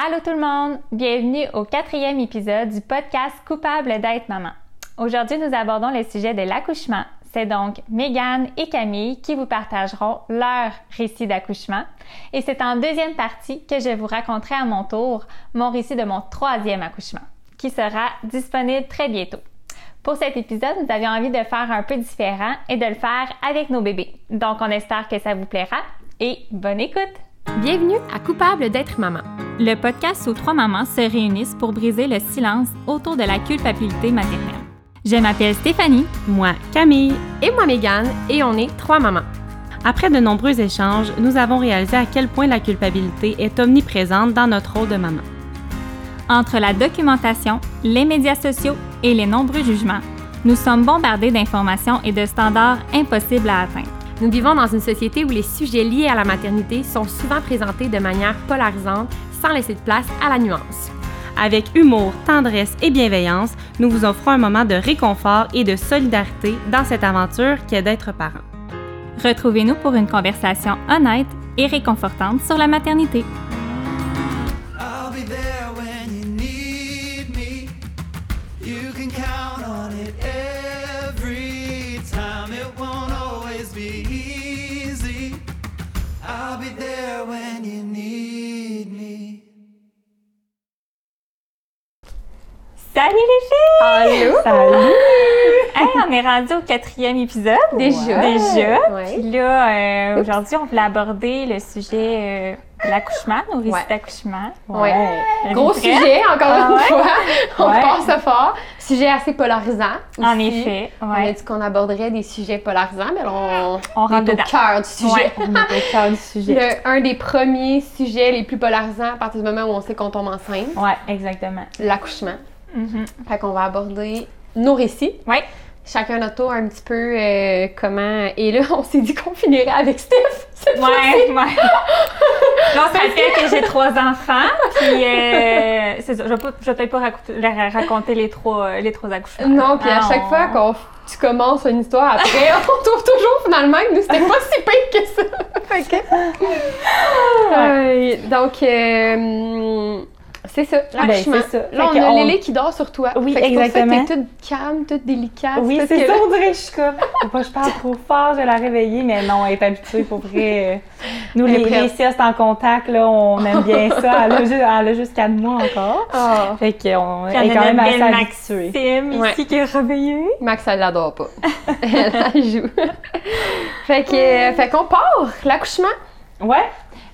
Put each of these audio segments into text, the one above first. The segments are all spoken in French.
Allô tout le monde, bienvenue au quatrième épisode du podcast Coupable d'être maman. Aujourd'hui, nous abordons le sujet de l'accouchement. C'est donc Megan et Camille qui vous partageront leur récit d'accouchement. Et c'est en deuxième partie que je vous raconterai à mon tour mon récit de mon troisième accouchement, qui sera disponible très bientôt. Pour cet épisode, nous avions envie de faire un peu différent et de le faire avec nos bébés. Donc, on espère que ça vous plaira et bonne écoute! Bienvenue à Coupable d'être maman. Le podcast où trois mamans se réunissent pour briser le silence autour de la culpabilité maternelle. Je m'appelle Stéphanie. Moi, Camille. Et moi, Mégane, et on est trois mamans. Après de nombreux échanges, nous avons réalisé à quel point la culpabilité est omniprésente dans notre rôle de maman. Entre la documentation, les médias sociaux et les nombreux jugements, nous sommes bombardés d'informations et de standards impossibles à atteindre. Nous vivons dans une société où les sujets liés à la maternité sont souvent présentés de manière polarisante sans laisser de place à la nuance. Avec humour, tendresse et bienveillance, nous vous offrons un moment de réconfort et de solidarité dans cette aventure qui est d'être parent. Retrouvez-nous pour une conversation honnête et réconfortante sur la maternité. Salut les filles! Allô? Salut! Hey, on est rendu au quatrième épisode. Déjà? Déjà. Ouais. Puis là, euh, aujourd'hui, on voulait aborder le sujet euh, de l'accouchement, nos récits Ouais. d'accouchement. Ouais. Gros sujet, encore Ah une fois. On passe fort. Sujet assez polarisant. En effet, On a dit qu'on aborderait des sujets polarisants, mais on, On rentre au cœur du sujet. Ouais. On au cœur du sujet. Le- un des premiers sujets les plus polarisants à partir du moment où on sait qu'on tombe enceinte, Ouais, exactement. l'accouchement. Mhm. Fait qu'on va aborder nos récits. Ouais. Chacun notre tour un petit peu euh, comment. Et là, on s'est dit qu'on finirait avec Steph. cette Ouais, ouais. Non, ça fait que j'ai trois enfants, puis euh, c'est ça. Je vais peut-être pas raconter, les trois, les trois accouchements. Non, puis à Ah, chaque on- fois qu'on tu commences une histoire après, on trouve toujours finalement que nous c'était pas si pire que ça. Que- Euh, donc euh, c'est ça, l'accouchement. Ben, c'est ça. Là, on a qu'on- Lélé qui dort sur toi. Oui, Fait c'est exactement. t'es toute calme, toute délicate. Oui, c'est ça, on dirait je suis comme. Faut pas je parle trop fort, je vais la réveiller, mais non, elle est habituée pour vrai. Nous, les, les siestes en contact, là, on aime bien ça. Elle a, ju- elle a juste 4 mois encore. Ah, Fait qu'on est on quand même assez habituée. Maxime Ouais. ici qui est réveillée. Max, elle l'adore pas. elle la joue. fait que, euh, fait qu'on part, l'accouchement. Ouais,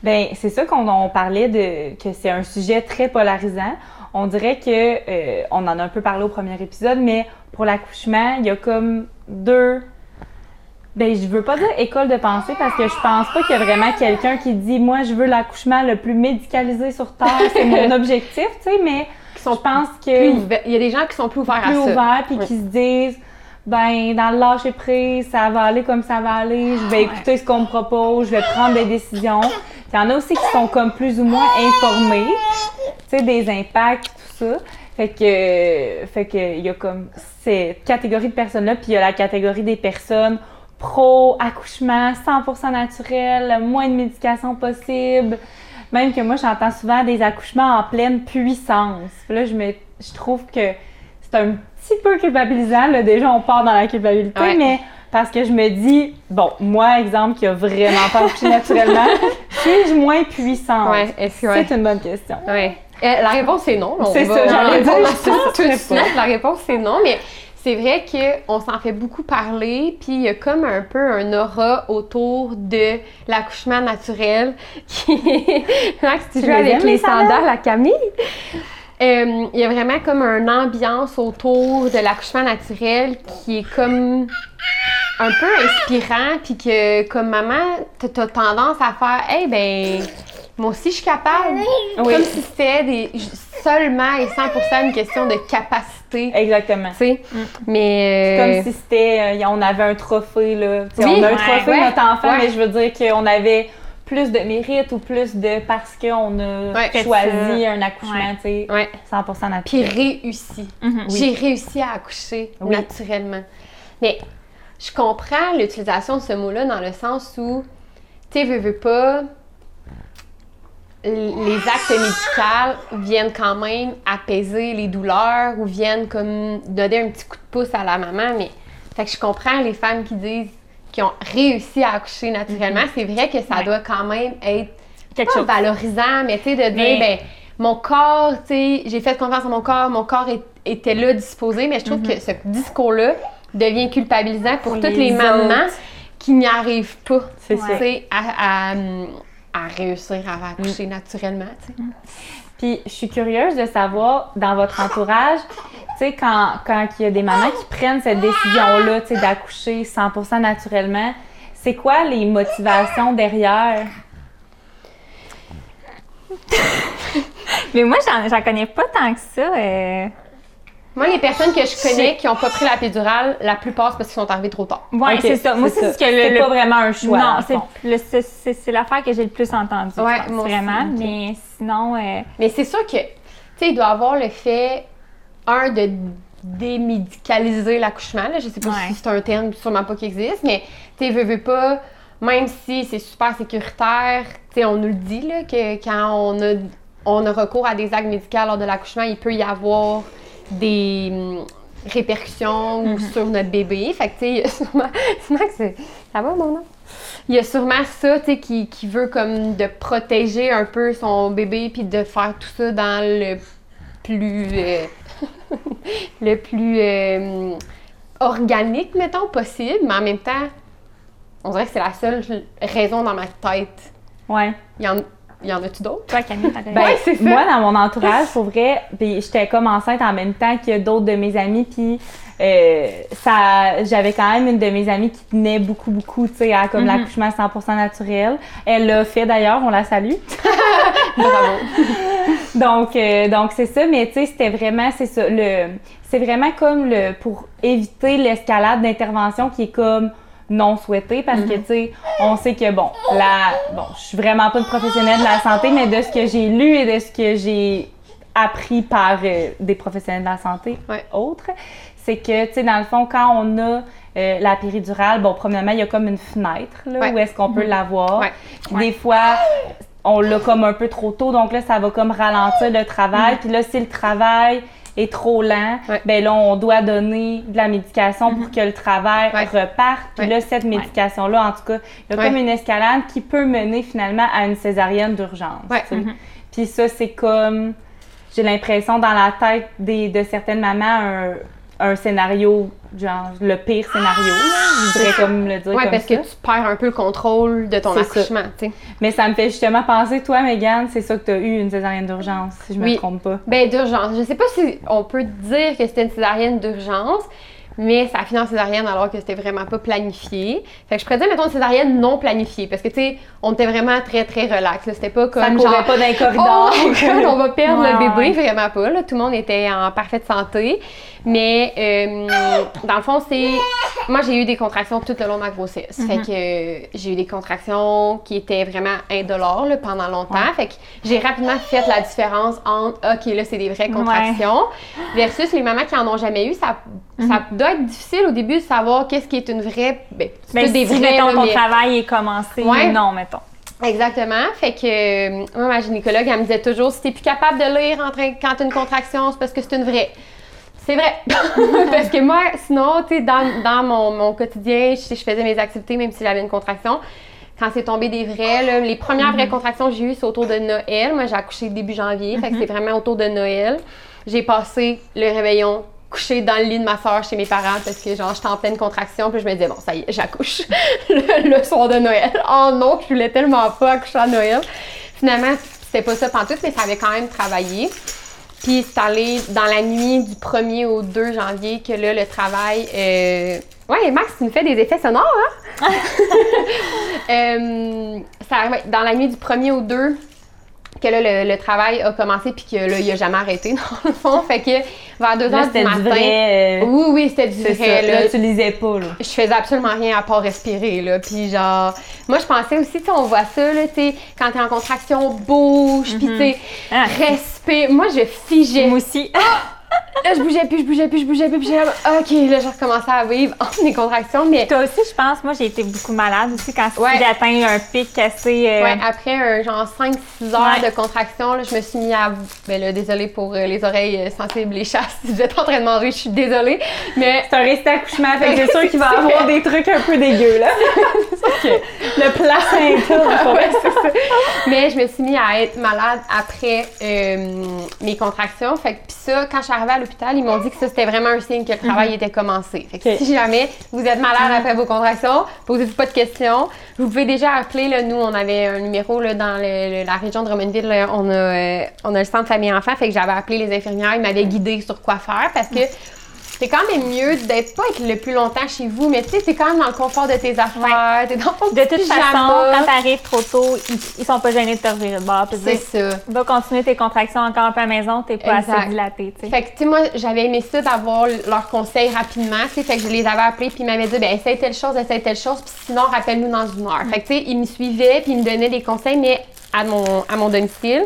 ben c'est ça qu'on on parlait de que c'est un sujet très polarisant. On dirait que euh, on en a un peu parlé au premier épisode, mais pour l'accouchement, il y a comme deux. Ben je veux pas dire école de pensée parce que je pense pas qu'il y a vraiment quelqu'un qui dit moi je veux l'accouchement le plus médicalisé sur terre, c'est mon objectif, tu sais, mais je pense plus que. Il y a des gens qui sont plus ouverts plus à ça. ouverts puis Oui. qui se disent ben dans le lâcher prise, ça va aller comme ça va aller, je vais écouter ce qu'on me propose, je vais prendre des décisions. Il y en a aussi qui sont comme plus ou moins informés, tu sais des impacts tout ça. Fait que fait que il y a comme cette catégorie de personnes là, puis il y a la catégorie des personnes pro accouchement 100% naturel, moins de médication possible. Même que moi j'entends souvent des accouchements en pleine puissance. Puis là je me je trouve que c'est un petit peu culpabilisant. Là. Déjà, on part dans la culpabilité, Ouais. mais parce que je me dis, bon, moi, exemple, qui a vraiment pas accouché naturellement, suis-je moins puissante? Ouais, est-ce que- ouais. C'est une bonne question. Ouais. Euh, la réponse est non. C'est ça, j'allais dire, tout de suite. La réponse c'est non, mais c'est vrai qu'on s'en fait beaucoup parler, puis il y a comme un peu un aura autour de l'accouchement naturel qui Max, tu joues avec les les sandales? sandales à Camille? Euh, Il y a vraiment comme une ambiance autour de l'accouchement naturel qui est comme un peu inspirant, puis que comme maman, t'as tendance à faire, hey ben, moi aussi je suis capable. Comme si c'était des- seulement et 100% une question de capacité. Exactement. Tu sais, mais. Comme euh, si c'était, euh, on avait un trophée, là. Oui, on a un ouais, trophée, ouais, notre enfant, ouais. mais je veux dire qu'on avait plus de mérite ou plus de parce qu'on a Ouais. choisi ça. un accouchement, Ouais. tu sais, Ouais. 100% Puis naturel. réussi. Mhm. J'ai réussi à accoucher Oui. naturellement. Mais je comprends l'utilisation de ce mot-là dans le sens où, tu sais, veux, veux pas. les actes médicaux viennent quand même apaiser les douleurs ou viennent comme donner un petit coup de pouce à la maman. Mais fait que je comprends les femmes qui disent qui ont réussi à accoucher naturellement. C'est vrai que ça Ouais. doit quand même être Quelque chose. valorisant, mais tu sais, de dire, Mais- ben, mon corps, tu sais, j'ai fait confiance à mon corps, mon corps est- était là, disposé, mais je trouve que ce discours-là devient culpabilisant pour, Pour toutes les les, mamans qui n'y arrivent pas, tu sais, à, à, à réussir à accoucher naturellement, tu sais. Je suis curieuse de savoir, dans votre entourage, tu sais, quand, quand il y a des mamans qui prennent cette décision-là, tu sais, d'accoucher 100% naturellement, c'est quoi les motivations derrière? Mais moi, j'en, j'en connais pas tant que ça. euh. Moi, les personnes que je connais qui n'ont pas pris la péridurale, la plupart, c'est parce qu'ils sont arrivés trop tard. Ouais, Ok, c'est ça. Moi, c'est ce que le. Pas vraiment un choix. non, c'est, l'affaire que j'ai le plus entendue. Ouais, pense, moi aussi, vraiment. Mais sinon, euh, Mais c'est sûr que, tu sais, il doit avoir le fait, un, de démédicaliser l'accouchement. Je sais pas Ouais. si c'est un terme, sûrement pas qui existe, mais tu sais, veux, veux pas, même si c'est super sécuritaire, tu sais, on nous le dit, là, que quand on a, on a recours à des actes médicaux lors de l'accouchement, il peut y avoir des hum, répercussions ou sur notre bébé. Fait que, tu sais, il y a sûrement, sûrement que c'est... Ça va, mon nom? Il y a sûrement ça, tu sais, qui, qui veut comme de protéger un peu son bébé puis de faire tout ça dans le plus... euh, le plus euh, organique, mettons, possible. Mais en même temps, on dirait que c'est la seule raison dans ma tête. Ouais. Il y en, il y en a-tu d'autres? toi, Camille, t'as Ben, Ouais, c'est ça. Moi, dans mon entourage, pour vrai, puis j'étais comme enceinte en même temps que d'autres de mes amis, puis euh, ça, j'avais quand même une de mes amies qui tenait beaucoup, beaucoup, tu sais, à comme l'accouchement 100% naturel. Elle l'a fait d'ailleurs, on la salue. Bravo. Donc, euh, donc c'est ça, mais tu sais, c'était vraiment, c'est ça, le, c'est vraiment comme le, pour éviter l'escalade d'intervention qui est comme non souhaitée parce que, tu sais, on sait que, bon, la, bon, je suis vraiment pas une professionnelle de la santé, mais de ce que j'ai lu et de ce que j'ai appris par euh, des professionnels de la santé Ouais. autres, c'est que, tu sais, dans le fond, quand on a euh, la péridurale, bon, premièrement, il y a comme une fenêtre, là, Ouais. où est-ce qu'on peut l'avoir. Ouais. Puis Des fois, on l'a comme un peu trop tôt, donc là, ça va comme ralentir le travail. Puis là, si le travail est trop lent, Ouais. ben là, on doit donner de la médication pour que le travail Ouais. reparte. Puis là, cette médication-là, en tout cas, il y a comme une escalade qui peut mener finalement à une césarienne d'urgence. Sais. Puis ça, c'est comme, j'ai l'impression dans la tête des, de certaines mamans, un, un scénario, genre le pire scénario, là, je voudrais comme le dire Ouais, comme parce ça. que tu perds un peu le contrôle de ton accouchement, tu sais. Mais ça me fait justement penser, toi, Megan, c'est ça que tu as eu une césarienne d'urgence, si je me Oui. trompe pas. Ben, d'urgence. Je sais pas si on peut dire que c'était une césarienne d'urgence, mais ça a fini en césaриenne alors que c'était vraiment pas planifié. Fait que je pourrais dire, mettons, une césarienne non planifiée, parce que, tu sais, on était vraiment très, très relax. C'était pas comme Ça ne genre... pas dans les Oh corridors. my God, on va perdre Ouais, le bébé, ouais. vraiment pas. Là. Tout le monde était en parfaite santé. Mais euh, dans le fond, c'est. Moi, j'ai eu des contractions tout le long de ma grossesse. Fait que euh, j'ai eu des contractions qui étaient vraiment indolores là, pendant longtemps. Fait que j'ai rapidement fait la différence entre OK, là, c'est des vraies contractions versus les mamans qui en ont jamais eu. Ça, ça doit être difficile au début de savoir qu'est-ce qui est une vraie. Ben, c'est ben, des si, vraies, mettons, ton mais- travail est commencé, Ouais. non, mettons. Exactement. Fait que euh, moi, ma gynécologue, elle me disait toujours si t'es plus capable de lire en train, quand t'as une contraction, c'est parce que c'est une vraie. C'est vrai. parce que moi, sinon, tu sais, dans, dans mon, mon quotidien, je, je faisais mes activités même si j'avais une contraction. Quand c'est tombé des vrais, là, les premières vraies contractions que j'ai eues, c'est autour de Noël. Moi, j'ai accouché début janvier, fait que c'est vraiment autour de Noël. J'ai passé le réveillon couché dans le lit de ma soeur chez mes parents parce que genre j'étais en pleine contraction puis je me disais bon ça y est j'accouche le, le soir de Noël oh non je voulais tellement pas accoucher à Noël finalement c'était pas ça pantoute mais ça avait quand même travaillé puis c'est allé dans la nuit du 1er au 2 janvier que là le travail euh... ouais Max tu me fais des effets sonores hein? Euh, ça, ouais, dans la nuit du 1er au 2 que là, le, le travail a commencé puis que là, il a jamais arrêté, dans le fond. Fait que vers 2 Là, heures du c'était matin. du vrai. euh, Oui, oui, c'était du vrai. ça. là. Là, tu lisais pas, là. Je faisais absolument rien à part respirer, là. Puis genre, moi, je pensais aussi, tu sais, on voit ça, là, tu sais, quand t'es en contraction, bouge, puis tu sais, Ah. respire. Moi, je figeais. Moi aussi. Là, je bougeais plus, je bougeais plus, je bougeais plus, puis comme, OK, là, j'ai recommencé à vivre des contractions, mais Toi aussi, je pense, moi, j'ai été beaucoup malade aussi quand Ouais. j'ai atteint un pic assez. euh, Ouais, après un genre 5-6 heures Ouais. de contraction, là, je me suis mis à. Ben là, désolée pour euh, les oreilles euh, sensibles, les chasses. Si vous êtes en train de manger, je suis désolée. Mais C'est un récit d'accouchement, fait que c'est sûr qu'il va avoir des trucs un peu dégueux, là. Le placenta, Ouais, c'est ça. Mais je me suis mis à être malade après euh, mes contractions. Fait que puis ça, quand je suis arrivée à l'hôpital, ils m'ont dit que ça c'était vraiment un signe que le travail était commencé. Fait que si jamais vous êtes malade après vos contractions, posez-vous pas de questions. Vous pouvez déjà appeler. Là, nous, on avait un numéro là, dans le- le- la région de Drummondville. là, on, a, euh, on a le centre famille enfant. Fait que j'avais appelé les infirmières. Ils m'avaient guidée sur quoi faire parce que. C'est quand même mieux d'être pas être le plus longtemps chez vous, mais tu sais, t'es quand même dans le confort de tes affaires, t'es dans ton De toute façon, quand t'arrives trop tôt, ils, ils sont pas gênés de te revirer de bord. C'est ça. Va continuer tes contractions encore un peu à la maison, t'es pas Exact. assez dilaté, tu sais. Fait que, tu sais, moi, j'avais aimé ça d'avoir leurs conseils rapidement, tu sais. Fait que je les avais appelés, puis ils m'avaient dit, ben, essaye telle chose, essaye telle chose, puis sinon, rappelle-nous dans une heure. Fait que, tu sais, ils me suivaient, puis ils me donnaient des conseils, mais à mon, à mon domicile.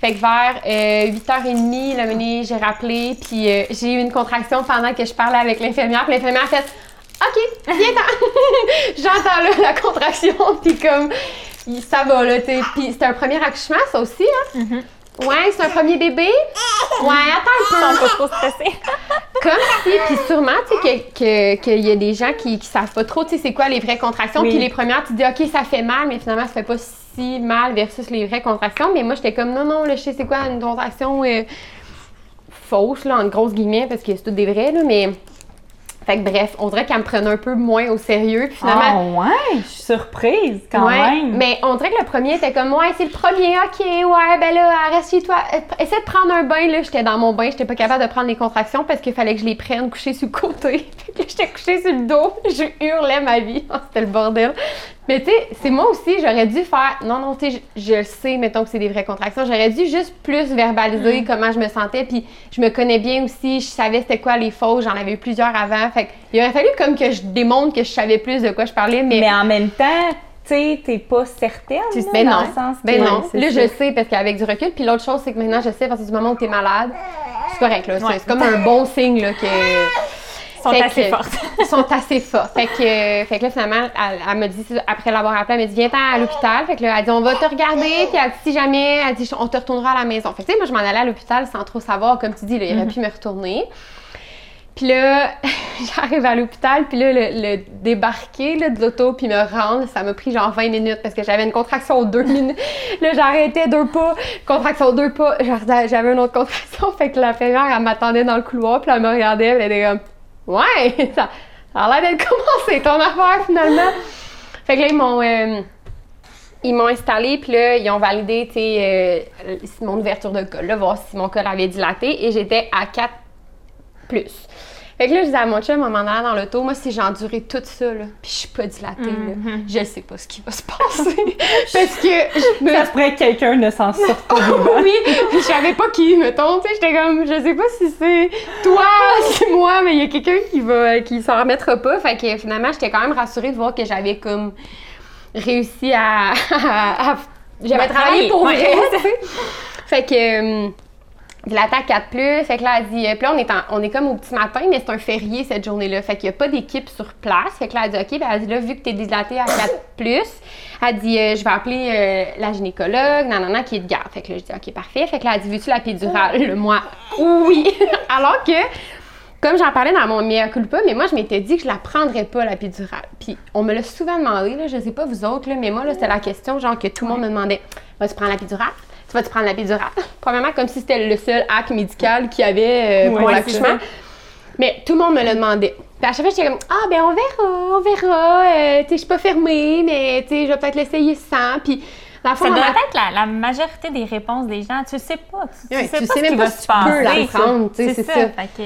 Fait que vers euh, 8h30, le moment, j'ai rappelé, puis euh, j'ai eu une contraction pendant que je parlais avec l'infirmière, puis l'infirmière a fait OK, viens-t'en. J'entends là la contraction, puis comme, ça va, là, tu. Puis c'était un premier accouchement, ça aussi, hein? Ouais, c'est un premier bébé? Ouais, attends un peu. Ils sont pas trop stressés. Comme si, puis sûrement, tu sais, que- que- qu'il y a des gens qui, qui savent pas trop, tu sais, c'est quoi les vraies contractions. Oui. Puis les premières, tu dis, OK, ça fait mal, mais finalement, ça fait pas si mal versus les vraies contractions. Mais moi, j'étais comme, non, non, là, je sais c'est quoi une contraction euh, fausse, là, en grosses guillemets, parce que c'est toutes des vraies, là, mais. Fait que bref, on dirait qu'elle me prenait un peu moins au sérieux. Puis finalement, Ah ouais, je suis surprise quand Ouais, même. Mais on dirait que le premier était comme, ouais, c'est le premier, ok, ouais, ben là, reste chez toi. Essaie de prendre un bain, là. J'étais dans mon bain, j'étais pas capable de prendre les contractions parce qu'il fallait que je les prenne couchées sur le côté. Fait que j'étais couchée sur le dos, je hurlais ma vie. C'était le bordel. Mais tu sais, c'est moi aussi, j'aurais dû faire, non, non, tu sais, je, sais, mettons que c'est des vraies contractions. J'aurais dû juste plus verbaliser Mm. comment je me sentais. Puis je me connais bien aussi, je savais c'était quoi les fausses, j'en avais eu plusieurs avant. Fait il aurait fallu comme que je démontre que je savais plus de quoi je parlais, Mais en même temps, tu sais, t'es pas certaine. là, ben dans non. le sens Ben non. Là, je sais parce qu'avec du recul. Puis l'autre chose, c'est que maintenant, je sais parce que du moment où t'es malade, c'est correct. là. Ouais. C'est comme un bon signe là, que. Ils sont Fait assez que- fortes. Ils sont assez forts. Fait que, fait que là, finalement, elle, elle me dit, après l'avoir appelé, elle me dit, viens-t'en à l'hôpital. Fait que là, elle dit, on va te regarder. Puis elle dit, si jamais, elle dit, on te retournera à la maison. Fait que, tu sais, moi, je m'en allais à l'hôpital sans trop savoir. Comme tu dis, là, il aurait pu me retourner. Puis là, j'arrive à l'hôpital, puis là, le, le débarquer là, de l'auto, puis me rendre, ça m'a pris genre 20 minutes parce que j'avais une contraction aux deux minutes. Là, j'arrêtais deux pas, contraction aux deux pas, j'avais une autre contraction. Fait que l'infirmière, elle m'attendait dans le couloir, puis elle me regardait, elle était comme Ouais, ça, a l'air d'être commencé ton affaire finalement. Fait que là, ils m'ont. euh, ils m'ont installé, puis là, ils ont validé, euh, mon ouverture de col, là, voir si mon col avait dilaté, et j'étais à 4 plus. Fait que là, je disais à mon chum, en m'en allant dans l'auto, moi, si j'ai enduré tout ça, là, puis je suis pas dilatée, là, je sais pas ce qui va se passer. Parce que je me... Ça se pourrait que quelqu'un ne s'en sorte pas oui, puis je savais pas qui, mettons, tu sais, j'étais comme, je sais pas si c'est toi, c'est moi, mais il y a quelqu'un qui va, qui s'en remettra pas. Fait que finalement, j'étais quand même rassurée de voir que j'avais comme réussi à... à- à- j'avais Ben, travaillé pour vrai, tu sais. Fait que... euh, dilaté à 4 plus, fait que là, elle dit, euh, puis là, on est, en- on est comme au petit matin, mais c'est un férié cette journée-là, fait qu'il n'y a pas d'équipe sur place. Fait que là, elle dit, OK, ben, elle dit, là, vu que tu es dilaté à 4 plus, elle dit, euh, je vais appeler euh, la gynécologue, nanana, qui est de garde. Fait que là, je dis, OK, parfait. Fait que là, elle dit, veux-tu la péridurale? Le moi, oui. Alors que, comme j'en parlais dans mon mea culpa, mais moi, je m'étais dit que je la prendrais pas, la péridurale. Puis, on me l'a souvent demandé, là, je sais pas vous autres, là, mais moi, là, c'était la question, genre, que tout le monde me demandait, vas-tu prendre la péridurale? Tu vas-tu prendre la péridurale? Premièrement, comme si c'était le seul acte médical qu'il y avait euh, pour Ouais, l'accouchement. Mais tout le monde me le demandait. Puis à chaque fois, j'étais comme, ah, ben, on verra, on verra. Euh, tu sais, je suis pas fermée, mais, tu sais, je vais peut-être l'essayer sans. Puis, fond, Ça doit être la, la majorité des réponses des gens. Tu sais pas. Tu, sais tu pas sais ce qui même va pas si tu peux la passer. prendre, tu sais, c'est ça. Fait que,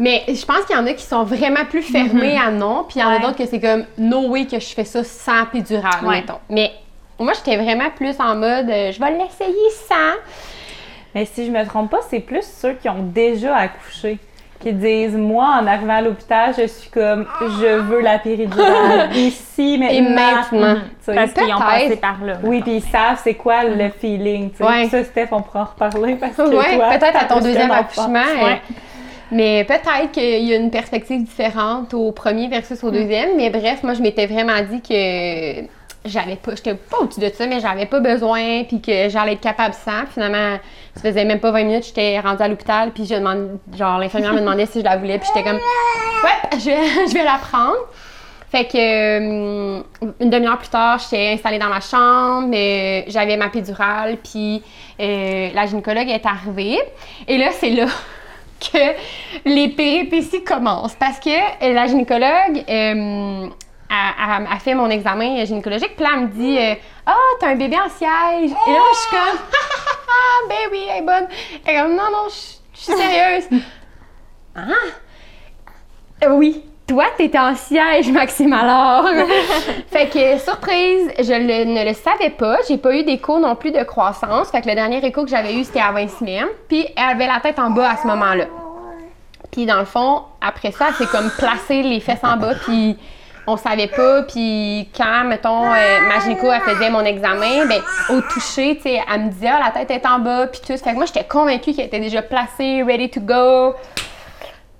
Mais je pense qu'il y en a qui sont vraiment plus fermés à non, puis il y en a d'autres que c'est comme no way que je fais ça sans péridurale, Ouais. mettons. Mais moi, j'étais vraiment plus en mode euh, je vais l'essayer sans. Mais si je me trompe pas, c'est plus ceux qui ont déjà accouché qui disent moi en arrivant à l'hôpital, je suis comme je veux la péridurale ici maintenant. Et maintenant. Parce qu'ils ont passé par là. Oui, puis ils savent c'est quoi le feeling. tu sais. Ouais. Ça, Steph, on pourra en reparler parce que Ouais, toi, peut-être à ton deuxième accouchement. euh, Ouais. Mais peut-être qu'il y a une perspective différente au premier versus au deuxième. Mais bref, moi, je m'étais vraiment dit que j'avais pas, j'étais pas au-dessus de ça, mais j'avais pas besoin, puis que j'allais être capable sans. Finalement, ça faisait même pas 20 minutes, j'étais rendue à l'hôpital, puis je demande, genre, l'infirmière me demandait si je la voulais, puis j'étais comme, ouais, je vais, je vais la prendre. Fait que euh, une demi-heure plus tard, j'étais installée dans ma chambre, euh, j'avais ma pédurale, puis euh, la gynécologue est arrivée. Et là, c'est là que les péripéties commencent. Parce que la gynécologue euh, a, a- a fait mon examen gynécologique, puis là, elle me dit euh, Ah, t'as un bébé en siège. Et là, je suis comme Ah, ben oui, elle est bonne. Elle est comme Non, non, je suis sérieuse. ah euh, Oui. Toi, t'étais en siège, Maxime, alors. fait que, surprise, je le- ne le savais pas. J'ai pas eu d'écho non plus de croissance. Fait que le dernier écho que j'avais eu, c'était à 20 semaines. Puis, elle avait la tête en bas à ce moment-là. Puis, dans le fond, après ça, elle s'est comme placé les fesses en bas. Puis, on savait pas. Puis, quand, mettons, euh, ma gynéco, elle faisait mon examen, ben, au toucher, tu sais, elle me disait, ah, la tête est en bas. Puis, tout. Fait que moi, j'étais convaincue qu'elle était déjà placée, ready to go.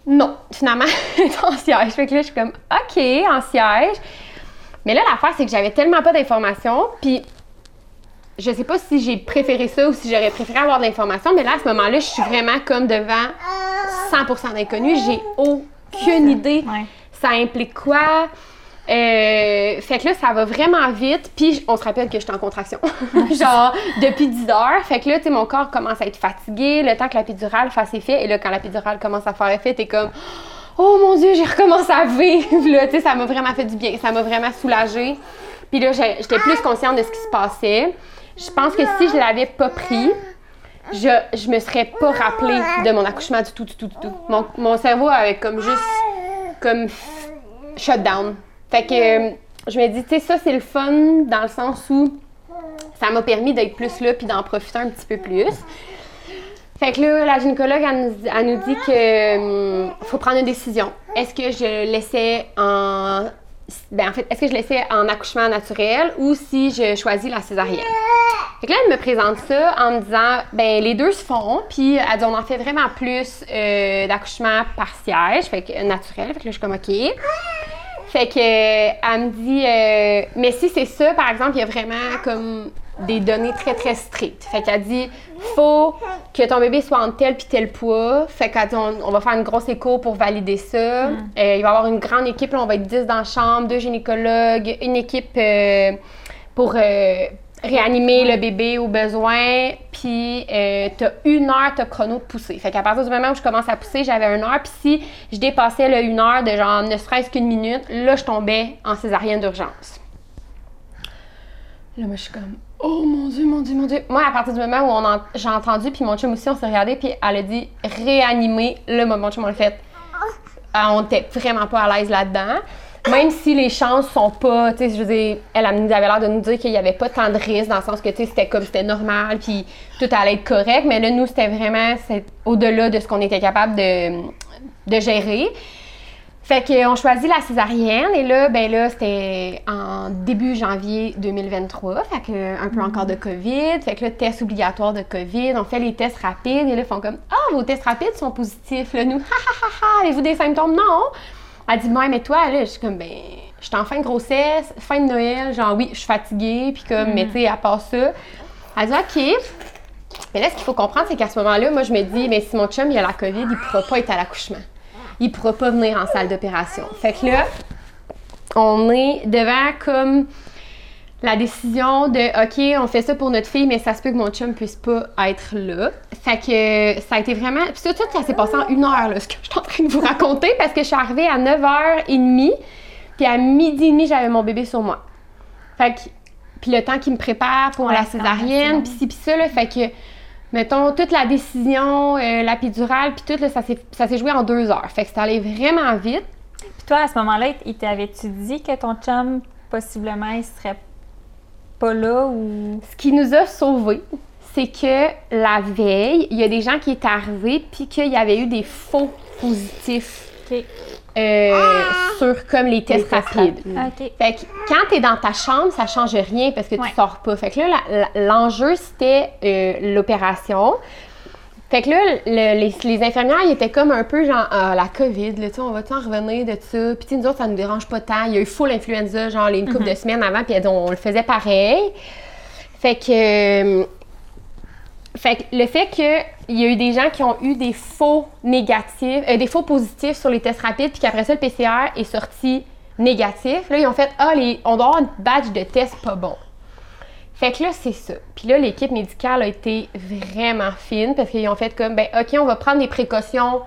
Non, finalement, elle est en siège. Fait que là, je suis comme, OK, en siège. Mais là, l'affaire, c'est que j'avais tellement pas d'informations. Puis, je sais pas si j'ai préféré ça ou si j'aurais préféré avoir de l'information. Mais là, à ce moment-là, je suis vraiment comme devant 100% d'inconnu. J'ai aucune idée. Ouais. Ça implique quoi? Euh, fait que là, ça va vraiment vite. Puis, on se rappelle que j'étais en contraction. Genre, depuis 10 heures. Fait que là, tu sais, mon corps commence à être fatigué. Le temps que la pédurale fasse effet. Et là, quand la pédurale commence à faire effet, t'es comme, oh mon Dieu, j'ai recommencé à vivre. Là, tu sais, ça m'a vraiment fait du bien. Ça m'a vraiment soulagée. Puis là, j'étais plus consciente de ce qui se passait. Je pense que si je l'avais pas pris, je, je me serais pas rappelé de mon accouchement du tout, du tout, du tout. Mon, mon cerveau avait comme juste comme f- shut down. Fait que euh, je me dis, tu sais, ça c'est le fun dans le sens où ça m'a permis d'être plus là puis d'en profiter un petit peu plus. Fait que là, la gynécologue, elle nous, dit que hum, faut prendre une décision. Est-ce que je laissais en. Ben, en fait, est-ce que je laissais en accouchement naturel ou si je choisis la césarienne? Fait que là, elle me présente ça en me disant, ben les deux se font, puis elle dit, on en fait vraiment plus euh, d'accouchement par siège, fait que euh, naturel. Fait que là, je suis comme, OK. Fait que euh, elle me dit, euh, mais si c'est ça, par exemple, il y a vraiment comme des données très très strictes. Fait qu'elle dit, faut que ton bébé soit en tel puis tel poids. Fait qu'elle dit, on, on va faire une grosse écho pour valider ça. Euh, il va y avoir une grande équipe, là, on va être 10 dans la chambre, deux gynécologues, une équipe euh, pour réanimer le bébé au besoin. Puis euh, t'as une heure, t'as chrono de pousser. Fait qu'à partir du moment où je commence à pousser, j'avais une heure. Puis si je dépassais le une heure de genre ne serait-ce qu'une minute, là, je tombais en césarienne d'urgence. Là, moi, je suis comme, oh mon Dieu, mon Dieu, mon Dieu. Moi, à partir du moment où on en- j'ai entendu, puis mon chum aussi, on s'est regardé, puis elle a dit réanimer. Là, mon chum, on l'a fait. Ah, on était vraiment pas à l'aise là-dedans. Même si les chances sont pas, tu sais, je veux dire, elle, elle avait l'air de nous dire qu'il y avait pas tant de risques, dans le sens que, tu sais, c'était comme, c'était normal, puis tout allait être correct. Mais là, nous, c'était vraiment c'est au-delà de ce qu'on était capable de, de gérer. Fait qu'on choisit la césarienne et là, ben là, c'était en début janvier 2023. Fait que un peu encore de COVID. Fait que là, test obligatoire de COVID. On fait les tests rapides et là, ils font comme Ah, vos tests rapides sont positifs. Là, nous, ha ha ha ha, avez-vous des symptômes? Non. Elle dit, ouais, mais toi, là, je suis comme, ben, je suis en fin de grossesse, fin de Noël, genre, oui, je suis fatiguée, puis comme, mais tu sais, à part ça. Elle dit, OK. Mais là, ce qu'il faut comprendre, c'est qu'à ce moment-là, moi, je me dis, mais si mon chum, il a la COVID, il pourra pas être à l'accouchement. Il pourra pas venir en salle d'opération. Fait que là, on est devant comme la décision de OK, on fait ça pour notre fille, mais ça se peut que mon chum puisse pas être là. Fait que ça a été vraiment. Puis ça, tout ça s'est passé en une heure, là, ce que je suis en train de vous raconter, parce que je suis arrivée à 9h30, puis à midi et demi, j'avais mon bébé sur moi. Fait que. Puis le temps qu'il me prépare pour Ouais, la césarienne, puis ci, puis ça, là, fait que. Mettons, toute la décision, euh, la péridurale, puis tout, là, ça s'est ça s'est joué en deux heures. Fait que c'est allé vraiment vite. Puis toi, à ce moment-là, il t'avait-tu dit que ton chum, possiblement, il serait pas là ou. Ce qui nous a sauvés, c'est que la veille, il y a des gens qui étaient arrivés puis qu'il y avait eu des faux positifs euh, sur comme les tests tests rapides. OK. Fait que quand t'es dans ta chambre, ça change rien parce que Ouais. tu sors pas. Fait que là, l'enjeu, c'était euh, l'opération. Fait que là, le- les, les infirmières, ils étaient comme un peu genre, ah, la COVID, là, on va-tu en revenir de ça? Puis, nous autres, ça nous dérange pas tant. Il y a eu full influenza, genre, les- une couple de semaines avant, puis on le faisait pareil. Fait que. euh, Fait que le fait qu'il y a eu des gens qui ont eu des faux négatifs, euh, des faux positifs sur les tests rapides, puis qu'après ça, le PCR est sorti négatif, là, ils ont fait Ah, les, on doit avoir une badge de test pas bon. Fait que là, c'est ça. Puis là, l'équipe médicale a été vraiment fine parce qu'ils ont fait comme, ben, OK, on va prendre des précautions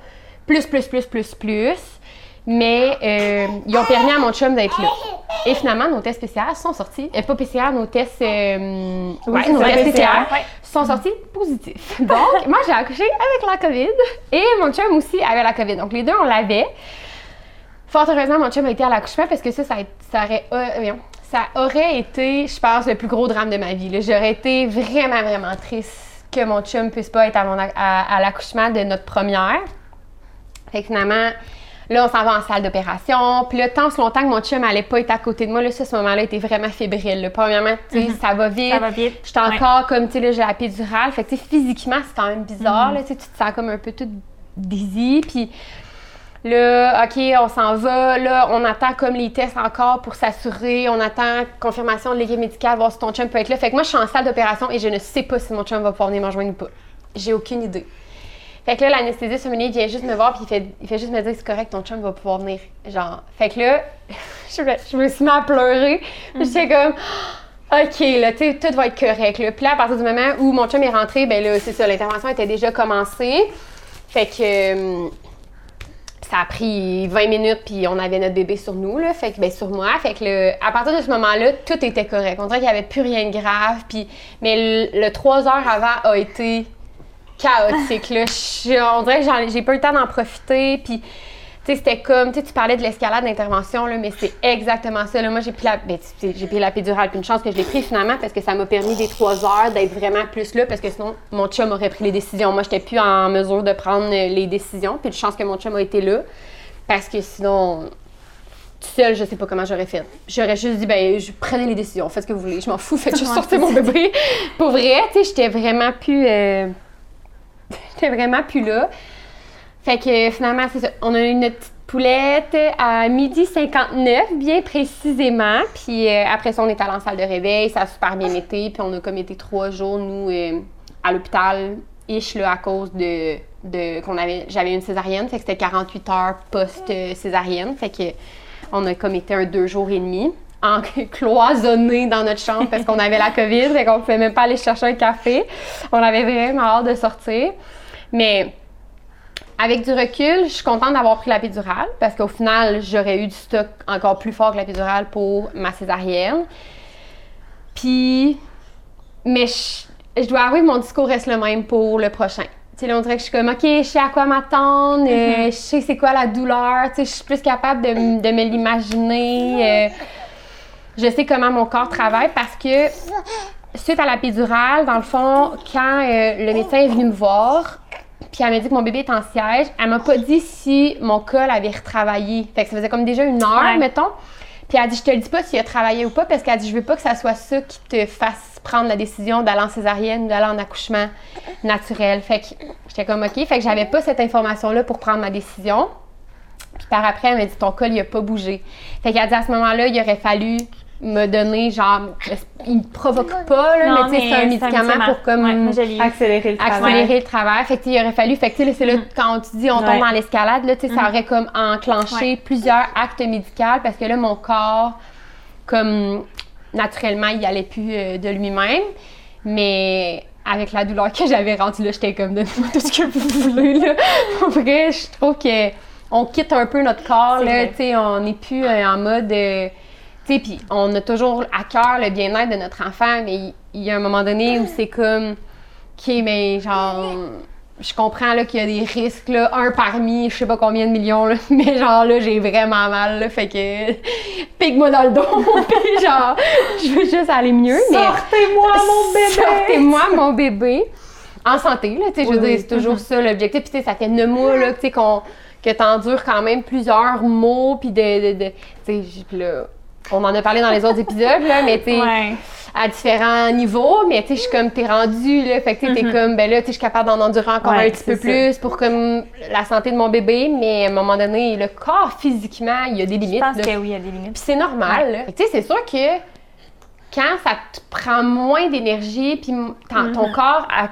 plus, plus, plus, plus, plus. Mais euh, ils ont permis à mon chum d'être là. Et finalement, nos tests PCR sont sortis. Euh, pas PCR, nos tests. euh, ouais, nos tests PCR, PCR sont sortis positifs. Donc, moi, j'ai accouché avec la COVID et mon chum aussi avait la COVID. Donc, les deux, on l'avait. Fort heureusement, mon chum a été à l'accouchement parce que ça, ça, ça aurait, euh, ça aurait été, je pense, le plus gros drame de ma vie. là. J'aurais été vraiment, vraiment triste que mon chum puisse pas être à, mon ac- à- à l'accouchement de notre première. Fait que finalement, là, on s'en va en salle d'opération. Puis là, tant ce longtemps que mon chum allait pas être à côté de moi, là, ça, ce moment-là était vraiment fébrile. là. Premièrement, tu sais, ça va vite. Ça va vite. J'étais Ouais. encore comme, tu sais, là, j'ai la péridurale. Fait que, tu sais, physiquement, c'est quand même bizarre, là, tu sais, tu te sens comme un peu toute dizzy. Puis là, OK, on s'en va. Là, on attend comme les tests encore pour s'assurer. On attend confirmation de l'équipe médicale, voir si ton chum peut être là. Fait que moi, je suis en salle d'opération et je ne sais pas si mon chum va pouvoir venir me rejoindre ou pas. J'ai aucune idée. Fait que là, l'anesthésiste féminin vient juste me voir puis il fait, il fait juste me dire c'est correct, ton chum va pouvoir venir. Genre, fait que là, je, me- je me suis mis à pleurer. Puis J'étais comme, OK, là, tu sais, tout va être correct. Là. Puis là, à partir du moment où mon chum est rentré, ben là, c'est ça, l'intervention était déjà commencée. Fait que. Ça a pris 20 minutes, puis on avait notre bébé sur nous, là, fait que, ben, sur moi. Fait que à partir de ce moment-là, tout était correct. On dirait qu'il n'y avait plus rien de grave. Puis, mais le, le 3 heures avant a été chaotique. Là. On dirait que j'ai pas eu le temps d'en profiter. Puis, tu sais, c'était comme, tu sais, tu parlais de l'escalade d'intervention, là, mais c'est exactement ça. Là. Moi, j'ai pris la, ben, j'ai pris la péridurale, puis une chance que je l'ai pris finalement, parce que ça m'a permis des trois heures d'être vraiment plus là, parce que sinon, mon chum aurait pris les décisions. Moi, j'étais plus en mesure de prendre euh, les décisions, puis une chance que mon chum a été là, parce que sinon, tout seul, je sais pas comment j'aurais fait. J'aurais juste dit, ben, je prenais les décisions, faites ce que vous voulez, je m'en fous, faites juste sortir mon bébé. Pour vrai, tu sais, j'étais vraiment plus. euh, j'étais vraiment plus là. Fait que finalement, c'est ça. On a eu notre petite poulette à midi 59, bien précisément. Puis euh, après ça, on est allé en salle de réveil. Ça a super bien été. Puis on a comme été trois jours, nous, euh, à l'hôpital, ish, là, à cause de, de qu'on avait, j'avais une césarienne. Fait que c'était 48 heures post-césarienne. Fait que on a comme été un deux jours et demi en cloisonné dans notre chambre parce qu'on avait la COVID, fait qu'on pouvait même pas aller chercher un café. On avait vraiment hâte de sortir. Mais avec du recul, je suis contente d'avoir pris la péridurale parce qu'au final, j'aurais eu du stock encore plus fort que la péridurale pour ma césarienne. Puis, mais je, je dois avouer que mon discours reste le même pour le prochain. Tu sais, là, on dirait que je suis comme, OK, je sais à quoi m'attendre, euh, je sais c'est quoi la douleur, tu sais, je suis plus capable de, de me l'imaginer. euh, je sais comment mon corps travaille parce que suite à la péridurale, dans le fond, quand euh, le médecin est venu me voir, puis elle m'a dit que mon bébé est en siège, elle m'a pas dit si mon col avait retravaillé. Fait que ça faisait comme déjà une heure, Ouais. mettons. Puis elle a dit, je te le dis pas s'il a travaillé ou pas, parce qu'elle a dit, je veux pas que ça soit ça qui te fasse prendre la décision d'aller en césarienne ou d'aller en accouchement naturel. Fait que j'étais comme, OK. Fait que j'avais pas cette information-là pour prendre ma décision. Puis par après, elle m'a dit, ton col, il a pas bougé. Fait qu'elle a dit, à ce moment-là, il aurait fallu me donner, genre, il me provoque pas, là, Non, mais c'est un médicament pour comme Ouais. Accélérer le travail. accélérer le travail. Fait que, il aurait fallu. Fait que, c'est là, quand tu dis on tombe dans l'escalade, là, tu sais, ça aurait comme enclenché Ouais. plusieurs actes médicaux parce que là, mon corps, comme naturellement, il allait plus euh, de lui-même. Mais avec la douleur que j'avais rendue là, j'étais comme, donnez-moi tout ce que vous voulez, là. Pour vrai, je trouve que on quitte un peu notre corps, là, tu sais, on n'est plus euh, en mode. euh, puis on a toujours à cœur le bien-être de notre enfant, mais il- y a un moment donné où c'est comme, OK, mais genre, je comprends là, qu'il y a des risques, là, un parmi je sais pas combien de millions, là, mais genre là, j'ai vraiment mal, là, fait que pique-moi dans le dos, puis genre, je veux juste aller mieux, mais Sortez-moi mon bébé! sortez-moi mon bébé. En santé, là, tu sais, je veux Oui, dire, c'est toujours ça l'objectif, puis tu sais, ça fait neuf mois, là, tu sais, qu'on que t'endures quand même plusieurs mots, puis de, de, de- tu sais, là, on en a parlé dans les autres épisodes, là, mais tu Ouais. à différents niveaux, mais tu sais, je suis comme, t'es rendu, là, fait que tu t'es comme, ben là, tu sais, je suis capable d'en endurer encore. Ouais, un petit peu plus pour comme la santé de mon bébé, mais à un moment donné, le corps, physiquement, il y a des Je limites, pense là. que oui, il y a des limites. Puis c'est normal, que Tu sais, c'est sûr que quand ça te prend moins d'énergie, puis ton, Mhm. ton corps a-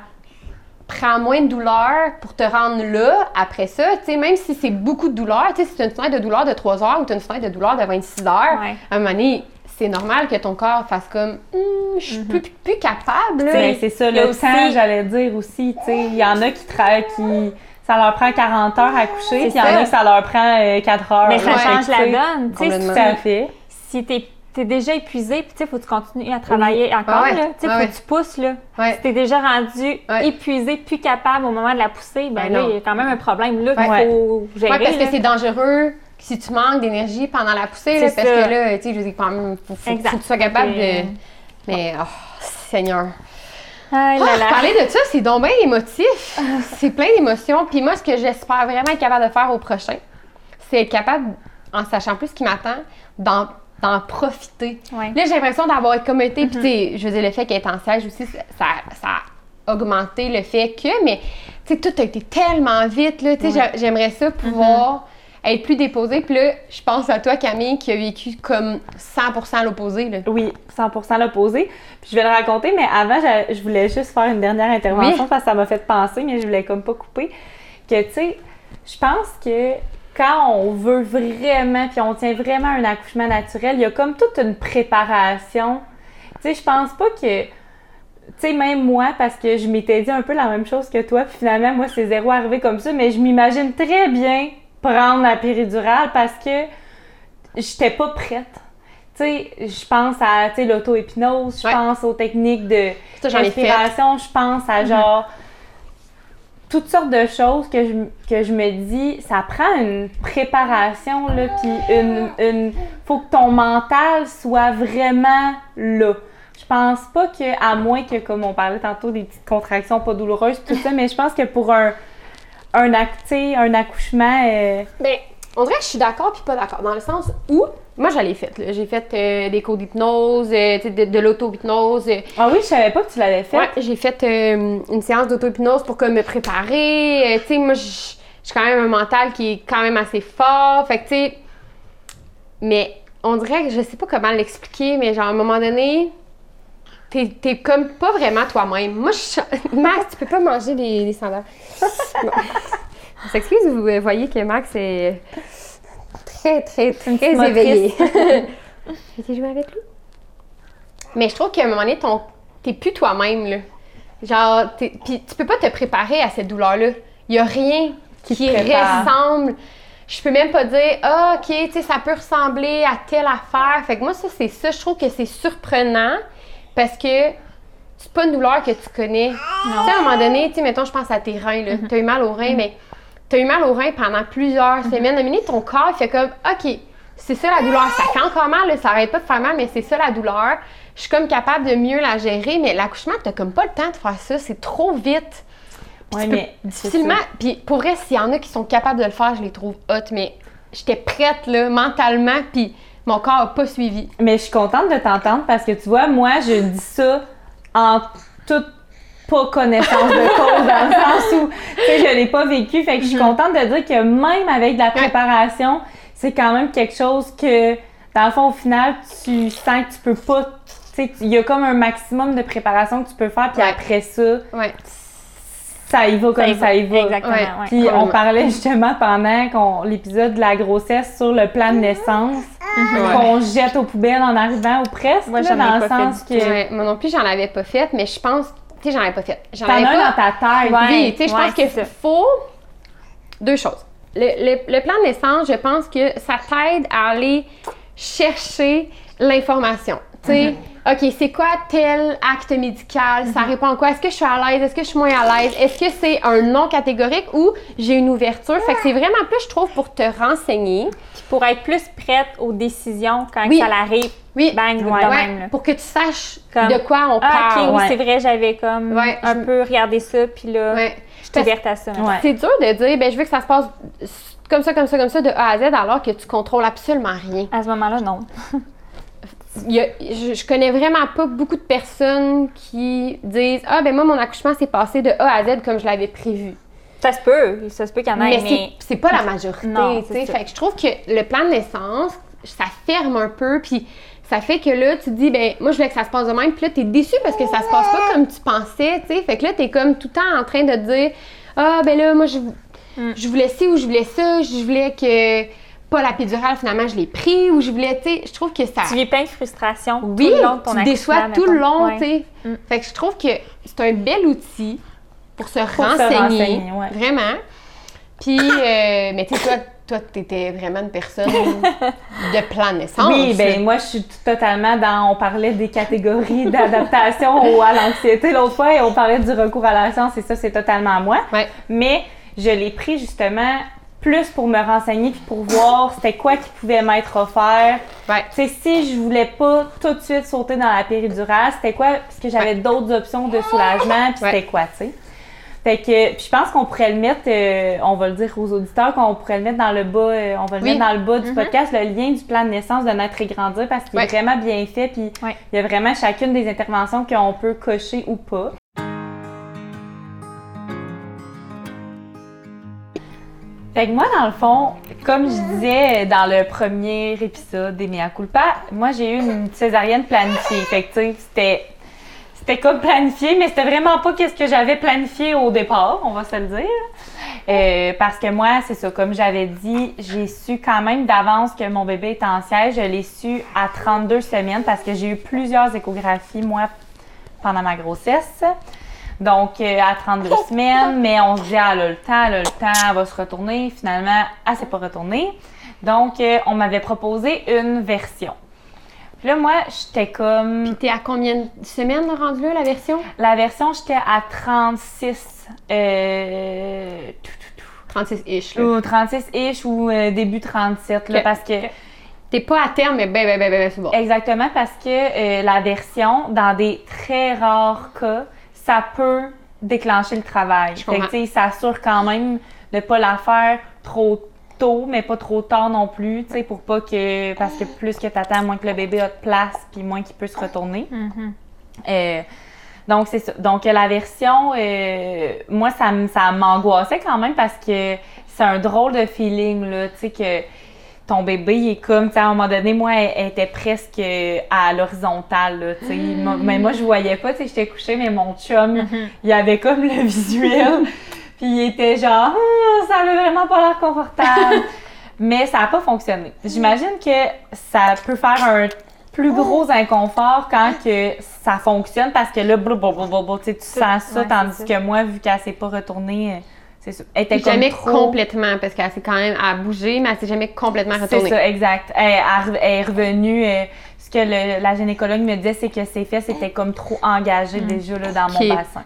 prend moins de douleur pour te rendre là, après ça, tu sais, même si c'est beaucoup de douleur, tu sais, si tu as une fenêtre de douleur de 3 heures ou tu as une fenêtre de douleur de 26 heures, Ouais. à un moment donné, c'est normal que ton corps fasse comme Hum, je suis plus, plus capable. Ben, c'est ça, le aussi- temps, j'allais dire aussi, tu sais, il y en a qui travaillent, qui, ça leur prend 40 heures à coucher, puis il y en a que ça leur prend euh, 4 heures. Mais là. ça que, change tu la donne. Tu sais. Tout à fait. si t'es es déjà épuisé, puis tu sais, faut que tu continues à travailler encore, Ah ouais. là. Tu sais, Ah faut ouais. que tu pousses, là. Ouais. Si t'es déjà rendu épuisé, plus capable au moment de la poussée, ben Ben là, non. il y a quand même un problème là qu'il faut gérer. Parce que c'est dangereux si tu manques d'énergie pendant la poussée, là, parce que là, tu sais, je veux dire, quand même, faut, faut, Exact. faut que tu sois capable Et- de. Mais, oh, Seigneur. Ah là parler de ça, c'est donc bien émotif. c'est plein d'émotions. Puis moi, ce que j'espère vraiment être capable de faire au prochain, c'est être capable, en sachant plus ce qui m'attend, d'en, d'en profiter. Ouais. Là, j'ai l'impression d'avoir été comme été, puis tu sais, je veux dire, le fait qu'elle est en siège aussi, ça, ça, a augmenté le fait que, mais tu sais, tout a été tellement vite, là, tu sais, j'a- j'aimerais ça pouvoir être plus déposée. Puis là, je pense à toi, Camille, qui a vécu comme 100% l'opposé, là. Oui, 100% l'opposé. Puis je vais le raconter, mais avant, je voulais juste faire une dernière intervention Oui. parce que ça m'a fait penser, mais je voulais comme pas couper. Que, tu sais, je pense que quand on veut vraiment, puis on tient vraiment un accouchement naturel, il y a comme toute une préparation. Tu sais, je pense pas que. Tu sais, même moi, parce que je m'étais dit un peu la même chose que toi, puis finalement, moi, c'est zéro arrivé comme ça, mais je m'imagine très bien prendre la péridurale parce que j'étais pas prête. Tu sais, je pense à tu sais, l'auto-hypnose, je Ouais. pense aux techniques de respiration, je pense à genre toutes sortes de choses que je, que je me dis, ça prend une préparation, là, puis une, une... faut que ton mental soit vraiment là. Je pense pas que, à moins que, comme on parlait tantôt, des petites contractions pas douloureuses, tout ça, mais je pense que pour un, un, ac- tu sais, un accouchement... euh, Ben, on dirait que je suis d'accord puis pas d'accord. Dans le sens où, moi, je l'ai fait. J'ai fait euh, des cours d'hypnose, euh, de, de l'auto-hypnose. Ah oui, je savais pas que tu l'avais fait. Ouais, j'ai fait euh, une séance d'auto-hypnose pour comme, me préparer. Tu sais, moi, j'ai quand même un mental qui est quand même assez fort. Fait que, tu sais, mais on dirait que je sais pas comment l'expliquer, mais genre, à un moment donné, t'es, t'es comme pas vraiment toi-même. Moi, je. Max, tu peux pas manger des, des sandales. On s'excuse, vous voyez que Max est très, très, très petite motrice. éveillé. J'ai joué avec lui? Mais je trouve qu'à un moment donné, ton, t'es plus toi-même, là. Genre, puis tu peux pas te préparer à cette douleur-là. Il y a rien qui, ressemble. Je peux même pas dire, ah, ok, tu sais, ça peut ressembler à telle affaire. Fait que moi, ça, c'est ça. Je trouve que c'est surprenant parce que c'est pas une douleur que tu connais. Tu sais, à un moment donné, tu sais, mettons, je pense à tes reins, là. T'as eu mal aux reins, mais t'as eu mal aux reins pendant plusieurs semaines. À un moment donné, ton corps, il fait comme, ok, c'est ça la douleur. Ça fait encore mal, là, ça arrête pas de faire mal, mais c'est ça la douleur. Je suis comme capable de mieux la gérer, mais l'accouchement, t'as comme pas le temps de faire ça. C'est trop vite. Ouais, Tu peux mais difficilement. Puis pour vrai, s'il y en a qui sont capables de le faire, je les trouve hot, mais j'étais prête, là, mentalement, puis mon corps a pas suivi. Mais je suis contente de t'entendre parce que tu vois, moi, je dis ça en toute pas connaissance de cause, dans le sens où, je l'ai pas vécu. Fait que je suis contente de dire que même avec de la préparation, c'est quand même quelque chose que, dans le fond, au final, tu sens que tu peux pas. Tu sais, il y a comme un maximum de préparation que tu peux faire, puis Ouais. après ça, Ouais. ça y va comme ça y va. Exactement, Ouais. Puis on parlait justement pendant l'épisode de la grossesse sur le plan de naissance Ouais. qu'on jette aux poubelles en arrivant ou presque, Moi, là, dans le sens que moi non plus, j'en avais pas fait, mais je pense. Tu sais, j'en avais pas fait. J'en avais un pas. dans ta tête. Ouais. Oui, tu sais, je ouais, pense qu'il faut deux choses. Le, le- le plan de naissance, je pense que ça t'aide à aller chercher l'information. Tu sais, OK, c'est quoi tel acte médical? Ça répond à quoi? Est-ce que je suis à l'aise? Est-ce que je suis moins à l'aise? Est-ce que c'est un non catégorique ou j'ai une ouverture? Fait que c'est vraiment plus, je trouve, pour te renseigner. Puis pour être plus prête aux décisions quand Oui. ça arrive, Oui, bang, Ouais. même. ouais, pour que tu saches Comme, de quoi on Ah, parle. ok, oui, ouais. c'est vrai, j'avais comme Ouais, un je- peu regardé ça, puis là, Ouais. je suis ouverte à ça. C'est dur de dire, ben, je veux que ça se passe comme ça, comme ça, comme ça, de A à Z, alors que tu contrôles absolument rien. À ce moment-là, non. il y a- je, je connais vraiment pas beaucoup de personnes qui disent Ah, ben moi, mon accouchement s'est passé de A à Z comme je l'avais prévu. Ça se peut, ça se peut qu'il y en ait, Mais mais. c'est- pas la majorité. Tu sais. Fait que je trouve que le plan de naissance, ça ferme un peu, puis ça fait que là, tu te dis, ben moi, je voulais que ça se passe de même, puis là, t'es déçu parce que ça se passe pas comme tu pensais, tu sais. Fait que là, t'es comme tout le temps en train de te dire, ah, ben là, moi, je, Mm. je voulais ci ou je voulais ça, je voulais que pas la péridurale, finalement, je l'ai pris, ou je voulais, tu sais, je trouve que ça. Tu vis plein de frustration Oui, tout le long de ton tu déçois tout le long, tu sais. Mm. Fait que je trouve que c'est un bel outil pour se se renseigner, renseigner, ouais. vraiment. Puis, euh, mais tu sais, toi, toi, t'étais vraiment une personne de plan de naissance. Oui, ben moi, je suis totalement dans. On parlait des catégories d'adaptation au- à l'anxiété l'autre fois et on parlait du recours à la science et ça, c'est totalement moi. Ouais. Mais je l'ai pris justement plus pour me renseigner puis pour voir c'était quoi qui pouvait m'être offert. Ouais. Tu sais, si je voulais pas tout de suite sauter dans la péridurale, c'était quoi? Parce que j'avais d'autres options de soulagement, puis Ouais. c'était quoi, tu sais? Fait que, puis je pense qu'on pourrait le mettre, euh, on va le dire aux auditeurs, qu'on pourrait le mettre dans le bas, euh, on va le Oui. mettre dans le bas du Mhm. podcast, le lien du plan de naissance de naître et grandir, parce qu'il est vraiment bien fait, puis il y a vraiment chacune des interventions qu'on peut cocher ou pas. Fait que moi, dans le fond, comme je disais dans le premier épisode des Mea Culpa, moi, j'ai eu une césarienne planifiée. Fait que, tu c'était... C'était comme planifié, mais c'était vraiment pas qu'est-ce que j'avais planifié au départ, on va se le dire. Euh, parce que moi, c'est ça, comme j'avais dit, j'ai su quand même d'avance que mon bébé était en siège. Je l'ai su à 32 semaines parce que j'ai eu plusieurs échographies, moi, pendant ma grossesse. Donc, euh, à 32 semaines, mais on se dit, ah, elle a le temps, elle a le temps, elle va se retourner. Finalement, elle s'est pas retournée. Donc, euh, on m'avait proposé une version. Puis là, moi, j'étais comme. T'es à combien de semaines rendu là, la version? La version, j'étais à 36. Euh, tout, tout, 36-ish. tout. là. Ou 36-ish ou euh, début 37, là, parce que. T'es pas à terme, mais ben, ben, ben, ben, c'est bon. Exactement, parce que euh, la version, dans des très rares cas, ça peut déclencher le travail. Je Fait que, ça assure quand même de pas la faire trop tôt, mais pas trop tard non plus, tu sais, pour pas que... Parce que plus que t'attends, moins que le bébé a de place, puis moins qu'il peut se retourner. Mhm. Euh, donc, c'est ça. Donc, la version, euh, moi, ça, ça m'angoissait quand même parce que c'est un drôle de feeling, là. Tu sais, que ton bébé, il est comme, tu sais, à un moment donné, moi, elle, elle était presque à l'horizontale, là. Tu sais, Moi- mais moi, je voyais pas, tu sais, j'étais couchée, mais mon chum, il avait comme le visuel. Puis il était genre, Ah, ça avait vraiment pas l'air confortable. mais ça n'a pas fonctionné. J'imagine que ça peut faire un plus gros inconfort quand que ça fonctionne parce que là, blablabla, tu sais, tu sens ça, Ouais, tandis que moi, vu qu'elle s'est pas retournée, euh, c'est ça. Elle était comme Jamais trop... complètement, parce qu'elle s'est quand même à bouger, mais elle s'est jamais complètement C'est retournée. ça, exact. Elle, est revenue. euh, ce que le- la gynécologue me disait, c'est que ses fesses étaient comme trop engagées déjà là, dans mon bassin.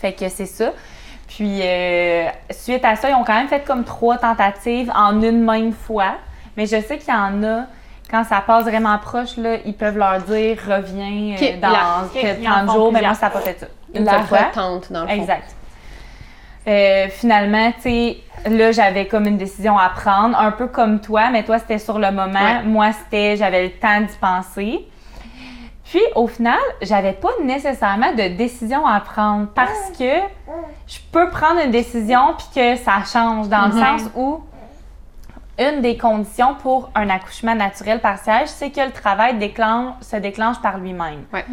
Fait que c'est ça. Puis, euh, suite à ça, ils ont quand même fait comme trois tentatives en une même fois. Mais je sais qu'il y en a, quand ça passe vraiment proche, là, ils peuvent leur dire reviens euh, dans la- ok, ils en 30 font jours. Mais moi, ça n'a pas fait ça. Une La retente, dans le fond. Exact. Euh, finalement, tu sais, là, j'avais comme une décision à prendre, un peu comme toi, mais toi, c'était sur le moment. Ouais. Moi, c'était, j'avais le temps d'y penser. Puis, au final, j'avais pas nécessairement de décision à prendre parce que je peux prendre une décision puis que ça change dans le Mhm. sens où une des conditions pour un accouchement naturel par siège, c'est que le travail déclenche, se déclenche par lui-même. Ouais.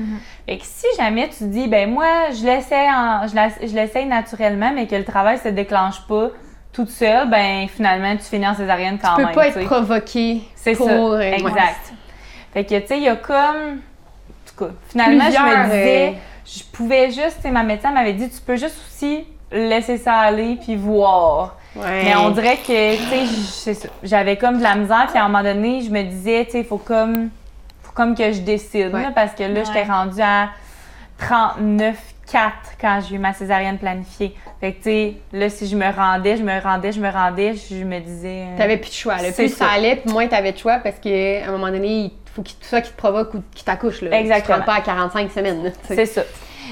Fait que si jamais tu dis, ben moi, je l'essaie, en- je la- je l'essaie naturellement, mais que le travail se déclenche pas toute seule, ben finalement, tu finis en césarienne quand Tu peux même. pas être provoqué C'est pour... ça, euh, ouais. exact. Fait que, tu sais, il y a comme... En tout cas, finalement, je me disais, euh, je pouvais juste, tu sais, ma médecin m'avait dit, tu peux juste aussi laisser ça aller puis voir. Ouais. Mais on dirait que, tu sais, ça. J'avais comme de la misère, puis à un moment donné, je me disais, tu sais, il faut comme, faut comme que je décide, Ouais. là, parce que là, j'étais Ouais. rendue à 39,4 quand j'ai eu ma césarienne planifiée. Fait que, tu sais, là, si je me rendais, je me rendais, je me rendais, je me disais... euh, T'avais plus de choix. Là. Plus ça. ça. allait, moins t'avais de choix parce qu'à un moment donné, il faut qu'il soit qui te provoque ou qui t'accouche. Là. Exactement. Tu te rends pas à 45 semaines. C'est ça.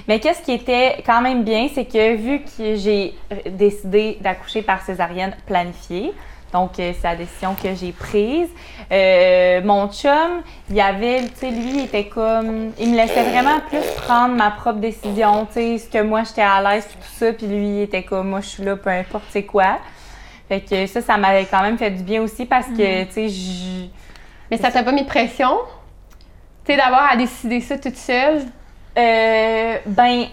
Mais qu'est-ce qui était quand même bien, c'est que vu que j'ai décidé d'accoucher par césarienne planifiée, Donc, euh, c'est la décision que j'ai prise. Euh, mon chum, il avait, tu sais, lui, il était comme. Il me laissait vraiment plus prendre ma propre décision, tu sais, ce que moi, j'étais à l'aise, puis tout ça. Puis lui, il était comme, moi, je suis là, peu importe c'est quoi. Fait que ça, ça m'avait quand même fait du bien aussi parce que, tu sais, je. Mais ça t'a pas mis de pression? Tu sais, d'avoir à décider ça toute seule? Euh, ben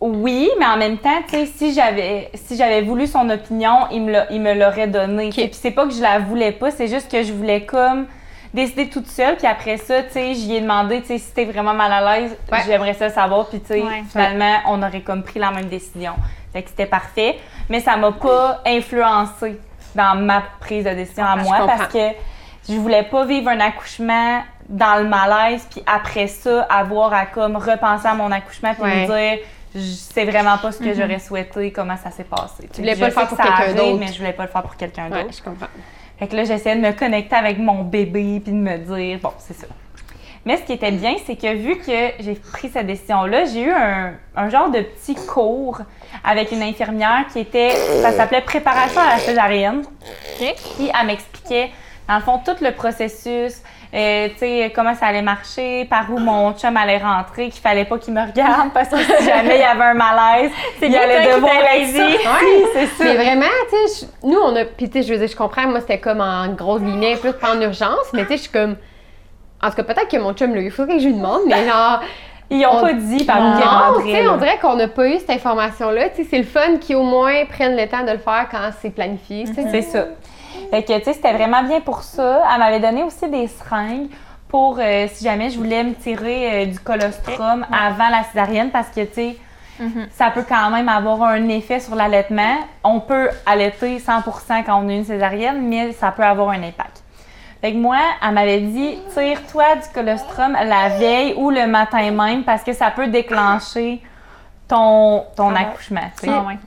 oui, mais en même temps, tu sais, si j'avais si j'avais voulu son opinion, il me l'a- il me l'aurait donné. tu sais. Puis c'est pas que je la voulais pas, c'est juste que je voulais comme décider toute seule. Puis après ça, tu sais, j'y ai demandé, tu sais, si t'es vraiment mal à l'aise, Ouais. j'aimerais ça savoir. Puis tu sais, Ouais. finalement, on aurait comme pris la même décision. Fait que c'était parfait, mais ça m'a pas influencé dans ma prise de décision à Je moi parce que je voulais pas vivre un accouchement dans le malaise puis après ça avoir à comme repenser à mon accouchement puis Ouais. me dire c'est vraiment pas ce que j'aurais souhaité comment ça s'est passé. Tu voulais pas le faire pour quelqu'un d'autre. mais je voulais pas le faire pour quelqu'un Ouais, d'autre. je comprends. Fait que là j'essayais de me connecter avec mon bébé puis de me dire bon c'est ça. Mais ce qui était bien, c'est que vu que j'ai pris cette décision-là, j'ai eu un, un genre de petit cours avec une infirmière qui était, ça s'appelait préparation à la césarienne. Puis elle m'expliquait, dans le fond, tout le processus, euh, tu sais, comment ça allait marcher, par où mon chum allait rentrer, qu'il fallait pas qu'il me regarde parce que si jamais il y avait un malaise, il allait devoir ça. Ouais. c'est ça. Mais vraiment, tu sais, nous, on a. Puis, tu sais, je veux dire, je comprends, moi, c'était comme en grosse lignée, plus pas en urgence, mais tu sais, je suis comme. En tout cas, peut-être que mon chum l'a eu, il faut que je lui demande, mais genre. Ils ont On- pas dit par où il Non, rentrait. tu sais, là. on dirait qu'on n'a pas eu cette information-là. Tu sais, c'est le fun qui, au moins, prennent le temps de le faire quand c'est planifié, tu sais. C'est ça. Fait que, tu sais, c'était vraiment bien pour ça. Elle m'avait donné aussi des seringues pour euh, si jamais je voulais me tirer euh, du colostrum avant la césarienne parce que, tu sais, ça peut quand même avoir un effet sur l'allaitement. On peut allaiter 100% quand on a une césarienne, mais ça peut avoir un impact. Fait que moi, elle m'avait dit, tire-toi du colostrum la veille ou le matin même parce que ça peut déclencher ton, ton Ah. accouchement. Ah ouais.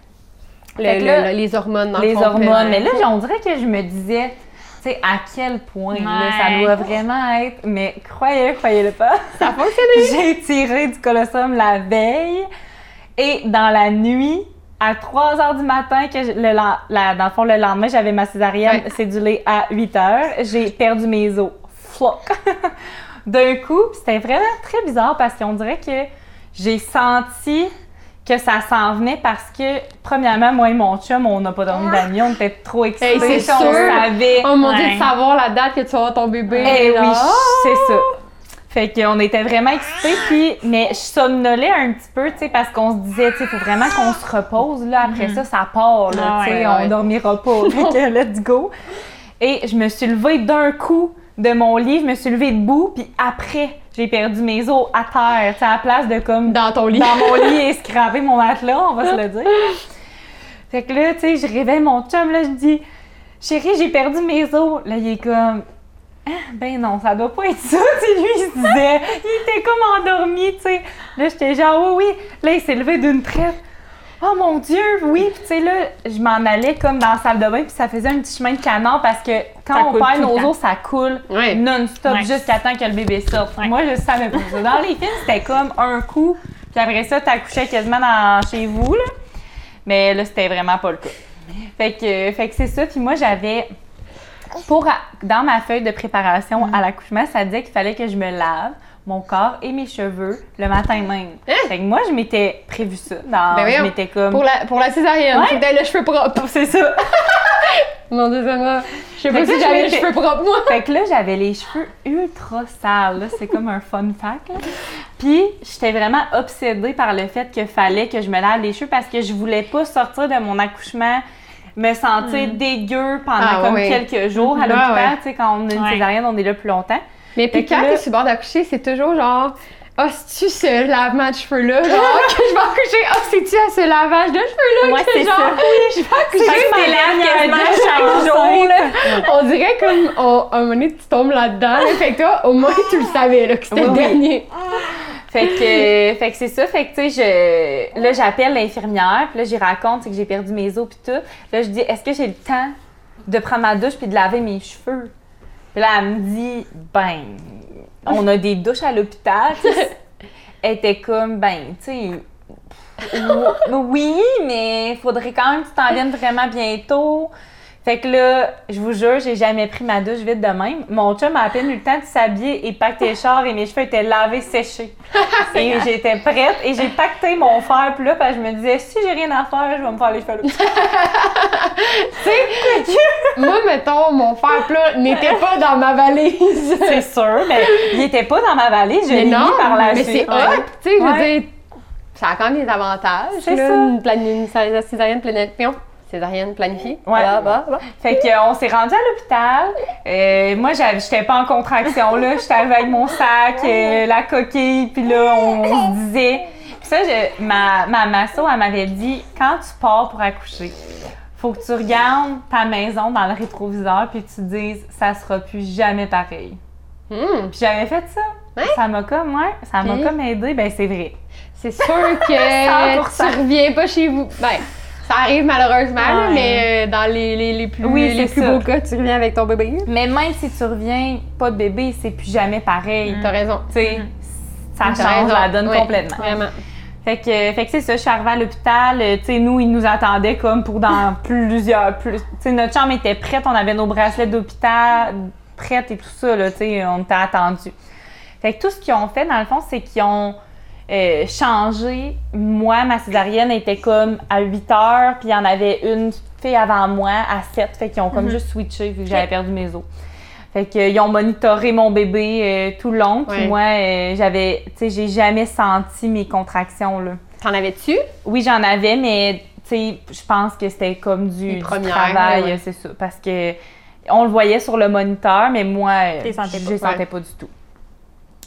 Le- là, les hormones, dans le les hormones. Mais là, on dirait que je me disais, tu sais, à quel point là, ça doit vraiment être. Mais croyez, croyez-le pas. Ça a fonctionné. J'ai tiré du colostrum la veille et dans la nuit, à 3 heures du matin, que je- le, la- dans le fond, le lendemain, j'avais ma césarienne Ouais. cédulée à 8 heures. J'ai perdu mes os. Floc! D'un coup, c'était vraiment très bizarre parce qu'on dirait que j'ai senti que ça s'en venait parce que, premièrement, moi et mon chum, on n'a pas dormi la nuit, on était trop excités. Hey, c'est on savait. Oh mon dieu, de savoir la date que tu vas avoir ton bébé. Eh oui, c'est ça. Fait qu'on était vraiment excités, puis, mais je somnolais un petit peu, tu sais, parce qu'on se disait, tu sais, faut vraiment qu'on se repose, là, après ça, ça part, là, Ah tu sais, ouais, on ouais. dormira pas, fait que let's go. Et je me suis levée d'un coup de mon lit, je me suis levée debout, puis après, j'ai perdu mes os à terre, tu à la place de comme Dans ton lit. dans mon lit et scraper mon matelas, on va se le dire. Fait que là, tu sais, je réveille mon chum, là, je dis, chérie, j'ai perdu mes os. Là, il est comme, ah, ben non, ça doit pas être ça. Tu lui, il se disait, il était comme endormi, tu sais. Là, j'étais genre, oui, oui. Là, il s'est levé d'une traite. Oh mon Dieu, oui. Puis, tu sais, là, je m'en allais comme dans la salle de bain, puis ça faisait un petit chemin de canard parce que quand Ça on perd nos os, ça coule non-stop jusqu'à temps que le bébé sorte. Moi, je savais pas ça. Dans les films, c'était comme un coup, puis après ça, t'accouchais quasiment dans, chez vous, là. Mais là, c'était vraiment pas le cas. Fait que, fait que c'est ça. Puis moi, j'avais. Pour, dans ma feuille de préparation Mm. à l'accouchement, ça disait qu'il fallait que je me lave mon corps et mes cheveux le matin même. Hein? Fait que moi, je m'étais prévu ça. Dans, Ben je m'étais comme. Pour la, pour la césarienne, Ouais. t'aies le cheveu propre. C'est ça. Mon dieu, Je sais Fait pas que si j'avais les cheveux propres, moi. Fait que là, j'avais les cheveux ultra sales. C'est comme un fun fact. là. Puis, j'étais vraiment obsédée par le fait qu'il fallait que je me lave les cheveux parce que je voulais pas sortir de mon accouchement me sentir dégueu pendant Ah, comme quelques jours à Mhm. l'hôpital. Ah, ouais. Tu sais, quand on a une césarienne, on est là plus longtemps. Mais puis quand t'es sur le bord d'accoucher, c'est toujours genre. Ah, c'est-tu ce lavement de cheveux-là? Genre, que je vais accoucher. Ah, c'est-tu à ce lavage de cheveux-là? Ouais, que c'est genre, ça. je vais accoucher. Chaque chaque jour, là. On dirait comme, on, un moment donné, tu tombes là-dedans. là. Fait que toi, au moins, tu le savais, là, que c'était Oui, le oui. dernier. Fait que, fait que c'est ça. Fait que, tu sais, je, là, j'appelle l'infirmière, puis là, j'y raconte c'est que j'ai perdu mes os, puis tout. Là, je dis, est-ce que j'ai le temps de prendre ma douche puis de laver mes cheveux? Puis là, elle me dit, ben, on a des douches à l'hôpital. Elle était comme, ben, tu sais, ou- oui, mais il faudrait quand même que tu t'en viennes vraiment bientôt. Fait que là, je vous jure, j'ai jamais pris ma douche vite de même. Mon chum a à peine eu le temps de s'habiller et pacter le char et mes cheveux étaient lavés, séchés. et j'étais prête et j'ai pacté mon fer puis là, parce que je me disais, si j'ai rien à faire, je vais me faire les cheveux là. Moi, mettons, mon fer plat n'était pas dans ma valise. C'est sûr, mais il était pas dans ma valise, je Mais l'ai mis par la mais suite. c'est hot, tu sais, je veux dire, ça a quand même des avantages. C'est ça. Une, plani- une cé- césarienne planifiée. Ouais. Voilà, voilà, voilà. Fait qu'on s'est rendu à l'hôpital. Euh, moi, j'étais pas en contraction, là. J'étais arrivée avec mon sac, euh, la coquille, puis là, on, on se disait... Puis ça, je- ma, ma masso, elle m'avait dit, quand tu pars pour accoucher, faut que tu regardes ta maison dans le rétroviseur, puis tu te dises, ça sera plus jamais pareil. Hmm. Puis j'avais fait ça. Ouais. Ça m'a comme, ouais, ça m'a comme aidé. Ben, c'est vrai. C'est sûr que 100%. tu reviens pas chez vous. Ben, ça arrive malheureusement, Ouais. mais euh, dans les, les, les plus, Oui, les plus ça. beaux cas, tu reviens avec ton bébé. Mais même si tu reviens pas de bébé, c'est plus jamais pareil. T'as raison. Tu sais, ça T'as change la donne complètement. Vraiment. Fait que, fait que c'est ça, je suis arrivée à l'hôpital. euh, Tu sais, nous, ils nous attendaient comme pour dans plusieurs. Plus, tu sais, notre chambre était prête, on avait nos bracelets d'hôpital prêtes et tout ça, là, tu sais, on était attendus. Fait que tout ce qu'ils ont fait, dans le fond, c'est qu'ils ont euh, changé. Moi, ma césarienne était comme à 8 heures, puis il y en avait une fille avant moi à 7. Fait qu'ils ont comme juste switché vu que j'avais perdu mes os. Fait qu'ils ont monitoré mon bébé euh, tout le long. Puis moi, euh, j'avais, tu sais, j'ai jamais senti mes contractions, là. T'en avais-tu? Oui, j'en avais, mais tu sais, je pense que c'était comme du, travail, ouais, euh, c'est ça. Parce que on le voyait sur le moniteur, mais moi, euh, je les sentais pas du tout.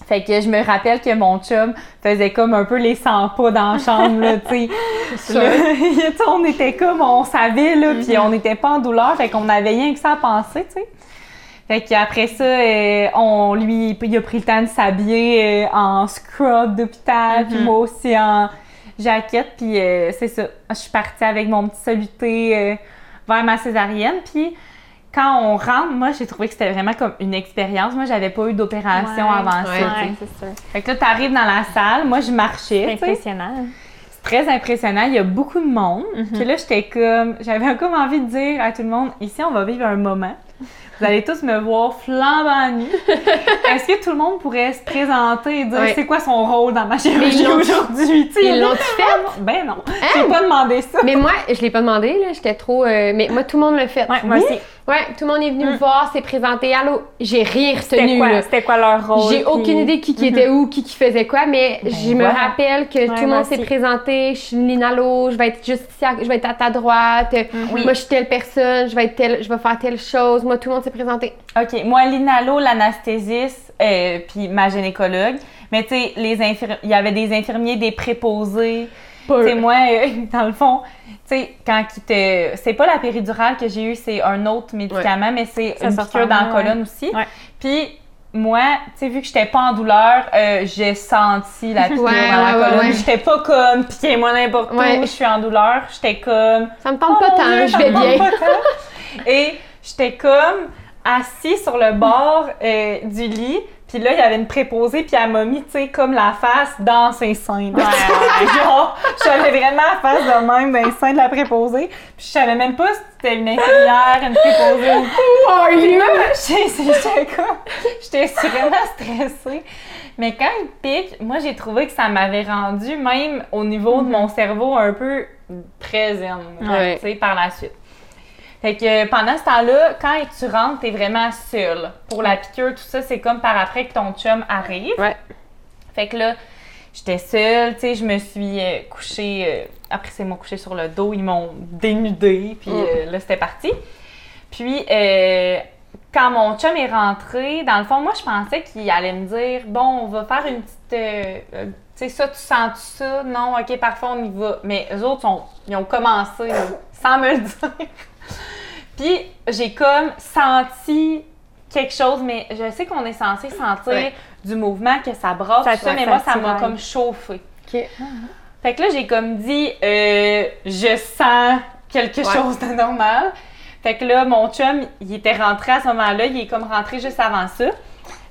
Fait que je me rappelle que mon chum faisait comme un peu les 100 pas dans la chambre, là, tu sais. on était comme, on savait, là, Mm-hmm. puis on n'était pas en douleur, fait qu'on avait rien que ça à penser, tu sais. Fait qu'après ça, euh, on lui, il a pris le temps de s'habiller euh, en scrub d'hôpital, puis Mm-hmm. moi aussi en jaquette, puis euh, c'est ça. Je suis partie avec mon petit soluté vers ma césarienne, puis quand on rentre, moi, j'ai trouvé que c'était vraiment comme une expérience. Moi, j'avais pas eu d'opération Ouais. avant Ouais. ça. Ouais, c'est sûr. Fait que là, t'arrives dans la salle, moi, je marchais, C'est impressionnant. C'est très impressionnant. Il y a beaucoup de monde. Mhm. Puis là, j'étais comme. J'avais comme envie de dire à tout le monde ici, on va vivre un moment. Vous allez tous me voir flambant nu. Est-ce que tout le monde pourrait se présenter et dire Ouais. c'est quoi son rôle dans ma chirurgie aujourd'hui? Ils l'ont fait? Ben non. J'ai pas demandé ça. Mais moi, je l'ai pas demandé, là. J'étais trop. euh, mais moi, tout le monde l'a fait. Ouais, moi Oui? aussi. Ouais, tout le monde est venu me voir, s'est présenté. Allô, j'ai rien C'était retenu, c'était quoi leur rôle? J'ai puis- aucune idée qui, qui était où, qui, qui faisait quoi, mais je me rappelle que tout le monde s'est présenté. Je suis Lina Lo, je vais être juste ici, à- je vais être à ta droite. Oui. Moi, je suis telle personne, je vais être telle, je vais faire telle chose. Moi, tout le monde s'est présenté. OK. Moi, l'inalo, l'anesthésiste, euh, puis ma gynécologue. Mais tu sais, il y avait des infirmiers, des préposés. Sais, moi, euh, dans le fond, tu sais, quand il te. C'est pas la péridurale que j'ai eue, c'est un autre médicament, mais c'est une piqûre dans la ouais. colonne aussi. Puis, moi, tu sais, vu que j'étais pas en douleur, euh, j'ai senti la piqûre Ouais, dans la colonne. J'étais pas comme, piquez-moi n'importe où, je suis en douleur. J'étais comme. Ça me tente pas Oh mon tant, Dieu, je ça vais bien. pas tant. Et j'étais comme assis sur le bord euh, du lit. Puis là, il y avait une préposée, puis elle m'a mis, tu sais, comme la face dans ses seins. là. Genre, j'avais vraiment la face de même dans les seins de la préposée. Puis je savais même pas si c'était une infirmière, une préposée ou puis là, j'ai- j'étais comme- j'étais vraiment stressée. Mais quand il pique, moi, j'ai trouvé que ça m'avait rendu, même au niveau de mon cerveau, un peu Ouais. tu sais, par la suite. Fait que pendant ce temps-là, quand tu rentres, t'es vraiment seule. Pour la piqûre, tout ça, c'est comme par après que ton chum arrive. Ouais. Fait que là, j'étais seule, tu sais, je me suis euh, couchée. euh, après, c'est m'ont couché sur le dos, ils m'ont dénudée, puis Mm. euh, là, c'était parti. Puis, euh, quand mon chum est rentré, dans le fond, moi, je pensais qu'il allait me dire Bon, on va faire une petite. euh, euh, tu sais, ça, tu sens ça Non, ok, parfois, on y va. Mais eux autres, sont- ils ont commencé sans me le dire. Puis, j'ai comme senti quelque chose, mais je sais qu'on est censé sentir Ouais. du mouvement, que ça brasse, Ça tout ça, te- mais moi, ça m'a comme chauffé. OK. Fait que là, j'ai comme dit, euh, je sens quelque Ouais. chose de normal. Fait que là, mon chum, il était rentré à ce moment-là, il est comme rentré juste avant ça.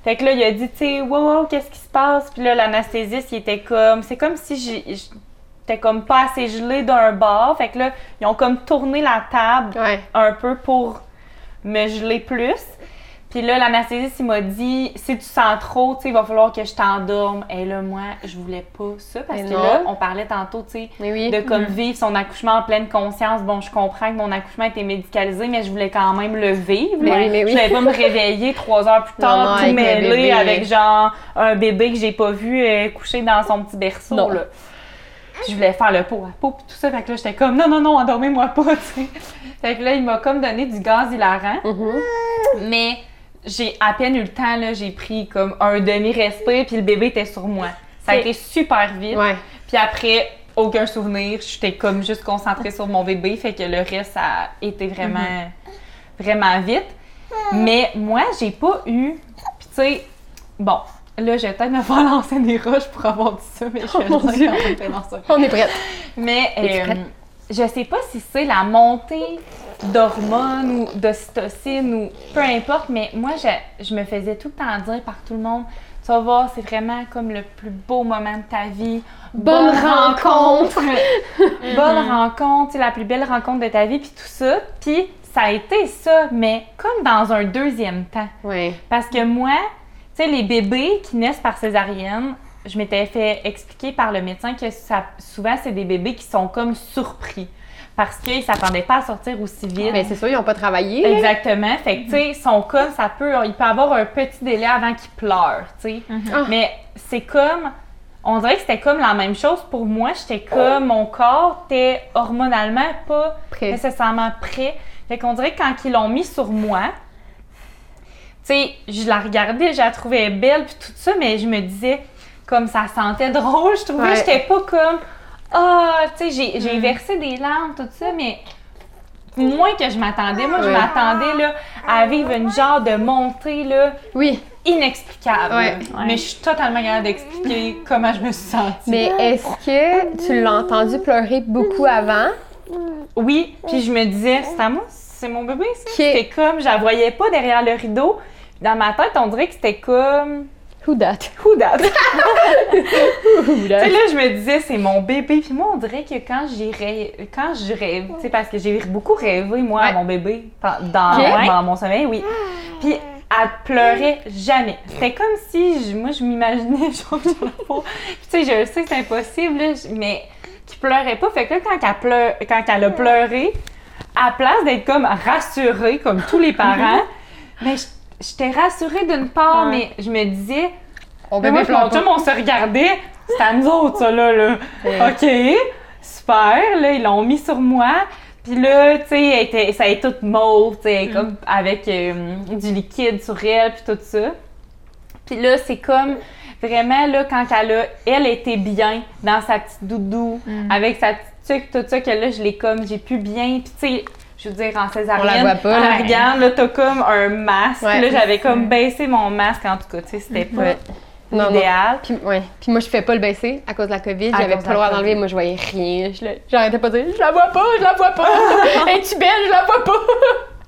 Fait que là, il a dit, tu sais, wow, wow, qu'est-ce qui se passe? Puis là, l'anesthésiste, il était comme, c'est comme si était comme pas assez gelé d'un bord. Fait que là, ils ont comme tourné la table Ouais. un peu pour me geler plus. Puis là, l'anesthésiste, il m'a dit, si tu sens trop, tu sais, il va falloir que je t'endorme. Et là, moi, je voulais pas ça parce Mais que non. là, on parlait tantôt, tu sais, oui. de comme vivre son accouchement en pleine conscience. Bon, je comprends que mon accouchement était médicalisé, mais je voulais quand même le vivre. Mais oui, mais oui. Je voulais pas me réveiller trois heures plus tard, non, tout mêlé, avec genre un bébé que j'ai pas vu euh, couché dans son petit berceau. Non. Là. Puis je voulais faire le pot à pot puis tout ça. Fait que là, j'étais comme non, non, non, endormez-moi pas, tu sais. Fait que là, il m'a comme donné du gaz hilarant. Mhm. Mais j'ai à peine eu le temps, là, j'ai pris comme un demi-respire, puis le bébé était sur moi. Ça a été super vite. Ouais. Puis après, aucun souvenir. J'étais comme juste concentrée sur mon bébé, fait que le reste, ça a été vraiment, vraiment vite. Mais moi, j'ai pas eu. Puis tu sais, bon, là, je vais peut-être me faire lancer des roches pour avoir dit ça, mais je dire quand même, non, ça. On est prête. Mais euh, prête? je sais pas si c'est la montée d'hormones ou d'ocytocine ou peu importe, mais moi, je, je me faisais tout le temps dire par tout le monde, tu vas voir, c'est vraiment comme le plus beau moment de ta vie. Bonne rencontre. Bonne rencontre, c'est la plus belle rencontre de ta vie, puis tout ça. Puis ça a été ça, mais comme dans un deuxième temps. Ouais. Parce que moi, tu sais, les bébés qui naissent par césarienne, je m'étais fait expliquer par le médecin que ça, souvent, c'est des bébés qui sont comme surpris. Parce qu'ils ne s'attendaient pas à sortir aussi vite. Mais c'est sûr, ils n'ont pas travaillé. Exactement. Fait que, tu sais, ils sont comme, ça peut, il peut avoir un petit délai avant qu'ils pleurent, tu sais. Ah. Mais c'est comme, on dirait que c'était comme la même chose pour moi. J'étais comme, mon corps était hormonalement pas Prêt. nécessairement prêt. Fait qu'on dirait que quand ils l'ont mis sur moi, sais, je la regardais, je la trouvais belle puis tout ça, mais je me disais, comme ça sentait drôle, je trouvais Ouais. j'étais pas comme, ah, tu sais, j'ai- j'ai versé des larmes, tout ça, mais moins que je m'attendais. Moi, je m'attendais là, à vivre une genre de montée là, Oui. inexplicable. Ouais. Mais je suis totalement capable d'expliquer comment je me suis sentie. Mais est-ce que tu l'as entendu pleurer beaucoup avant? Oui, puis je me disais, c'est à moi, c'est mon bébé, ça. C'était comme, je la voyais pas derrière le rideau. Dans ma tête, on dirait que c'était comme, Who that? who? Who Tu sais, là, je me disais, c'est mon bébé. Puis moi, on dirait que quand j'irais, quand je rêve, tu sais, parce que j'ai beaucoup rêvé, moi, à mon bébé, dans, dans- mon sommeil, oui. Puis elle pleurait jamais. C'était comme si, je- moi, je m'imaginais, genre, tu sais, je sais que c'est impossible, là, je- mais qui pleurait pas. Fait que là, quand elle, pleu- quand elle a pleuré, à place d'être comme rassurée, comme tous les parents, mais j- j'étais rassurée d'une part, Ouais. mais je me disais, On mais moi, mon chum, on se regardait. C'était à nous autres, ça, là. là. OK, super. Là, ils l'ont mis sur moi. Puis là, tu sais, ça est toute mauve, tu sais, comme avec euh, du liquide sur elle, puis tout ça. Puis là, c'est comme vraiment, là, quand elle a, elle était bien dans sa petite doudou, avec sa petite tuque, tout ça, que là, je l'ai comme, j'ai pu bien. Puis tu sais, je veux dire, en césarienne, On la voit pas, on la là. regarde, là, t'as comme un masque. Ouais. là, j'avais comme baissé mon masque, en tout cas, tu sais, c'était pas Ouais. Non, idéal. Puis, ouais. Puis moi, je fais pas le baisser à cause de la COVID. J'avais pas le droit d'enlever. Moi, je voyais rien. Je le- J'arrêtais pas de dire Je la vois pas, je la vois pas. Es-tu belle, je la vois pas.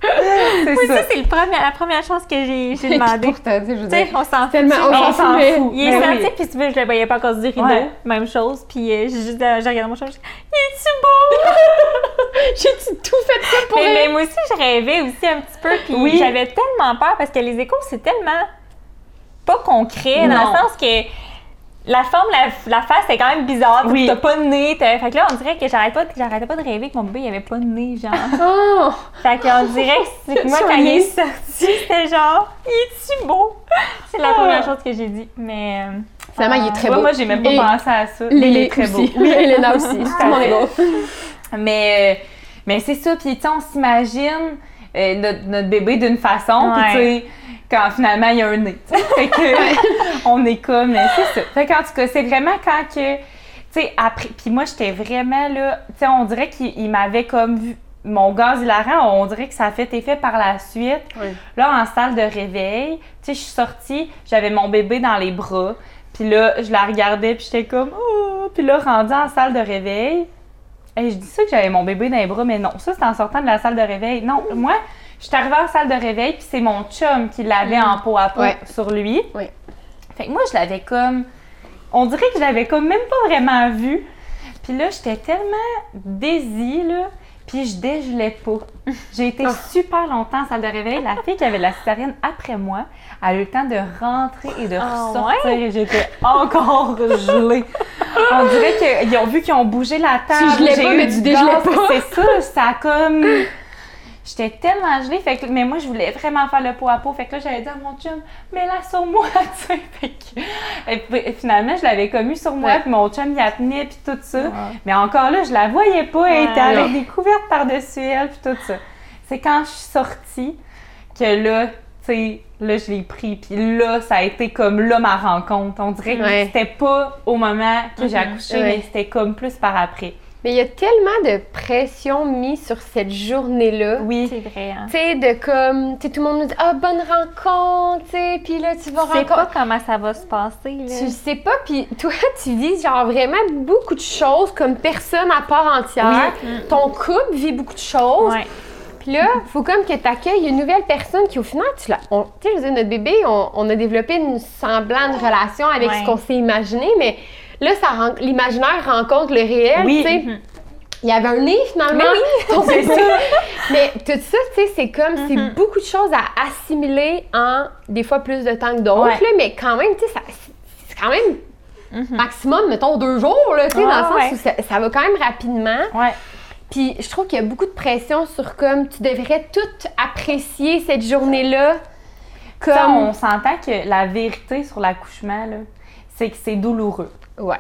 C'est Oui, ça. ça, c'est la première chose que j'ai demandé. Pourtant, tu sais, je veux Tu sais, dire. on s'en fout. Tellement, on s'en fout. Il est Ben sorti, oui. puis tu veux, je le voyais pas à cause du rideau. Ouais. Même chose. Puis euh, j'ai juste j'ai regardé mon chat, je dis, il est-tu beau? J'ai tout fait ça pour mais, mais moi aussi, je rêvais aussi un petit peu. Puis Oui. j'avais tellement peur parce que les échos, c'est tellement pas concret, dans le sens que la forme, la, la face, c'est quand même bizarre. Oui. T'as pas de nez. Fait que là, on dirait que j'arrêtais pas, j'arrêtais pas de rêver que mon bébé, il avait pas de nez, genre. Oh! Fait qu'on dirait que c'est que moi, quand il est sorti, c'était genre, il est-tu beau? C'est la Ah. première chose que j'ai dit. Mais. euh, Finalement, il est très Ouais, beau. moi, j'ai même pas Et pensé à ça. Lélé Il est très beau. aussi. Oui, Elena aussi. Tout le monde est beau. Mais, mais c'est ça. Puis, tu sais, on s'imagine euh, notre, notre bébé d'une façon. Puis, tu sais, quand finalement, il y a un nez. Fait que, on est comme, c'est ça. Fait qu'en tout cas, c'est vraiment quand que, tu sais, après. Puis moi, j'étais vraiment là. Tu sais, on dirait qu'il il m'avait comme vu. Mon gaz hilarant, on dirait que ça a fait effet par la suite. Oui. Là, en salle de réveil, tu sais, je suis sortie, j'avais mon bébé dans les bras. Puis là, je la regardais, puis j'étais comme, oh! Puis là, rendue en salle de réveil, Hey, je dis ça que j'avais mon bébé dans les bras, mais non, ça c'est en sortant de la salle de réveil. Non, moi, je suis arrivée en salle de réveil, puis c'est mon chum qui l'avait en peau à peau Ouais. sur lui. Ouais. Fait que moi, je l'avais comme. On dirait que je l'avais comme même pas vraiment vu. Puis là, j'étais tellement désy, là, puis je dégelais pas. J'ai été Ah. super longtemps en salle de réveil. La fille qui avait la césarienne après moi, elle a eu le temps de rentrer et de Ah, ressortir et j'étais encore gelée. On dirait qu'ils ont vu qu'ils ont bougé la table. gelais j'ai pas, eu mais du tu dégelais pas. C'est ça, ça a comme... J'étais tellement gelée, fait que, mais moi, je voulais vraiment faire le pot à pot. Fait que là, j'avais dit à mon chum, mets-la sur moi, tu sais. Fait que, et puis, finalement, je l'avais comme eu sur moi, Ouais. puis mon chum, il la tenait, puis tout ça. Mais encore là, je la voyais pas, elle était avec des couvertes par-dessus elle, puis tout ça. C'est quand je suis sortie que là, tu sais, là, je l'ai pris, puis là, ça a été comme là ma rencontre. On dirait que Ouais. c'était pas au moment que j'ai accouché, Ouais. mais c'était comme plus par après. Mais il y a tellement de pression mise sur cette journée-là. Oui. C'est vrai, hein. Tu sais, de comme, tu sais, tout le monde nous dit, ah, bonne rencontre, tu sais, puis là, tu vas Tu sais rencontrer. pas comment ça va se passer, là. Tu le sais pas, puis toi, tu vis genre vraiment beaucoup de choses comme personne à part entière. Ton couple vit beaucoup de choses. Ouais. Puis là, faut comme que tu accueilles une nouvelle personne qui, au final, tu l'as. Tu sais, je veux dire, notre bébé, on, on a développé une semblante relation avec Ouais. ce qu'on s'est imaginé, mais là, ça l'imaginaire rencontre le réel, Oui. tu sais. Mhm. Il y avait un nez finalement. bébé. ça. Mais tout ça, tu sais, c'est comme, c'est Mhm. beaucoup de choses à assimiler en des fois plus de temps que d'autres, Ouais. mais quand même, tu sais, c'est quand même Mhm. maximum, mettons, deux jours, là, tu sais, Ah, dans le sens ouais. où ça, ça va quand même rapidement. Ouais. Puis je trouve qu'il y a beaucoup de pression sur comme tu devrais tout apprécier cette journée-là. Ça, Comme. on s'entend que la vérité sur l'accouchement, là, c'est que c'est douloureux. Ouais.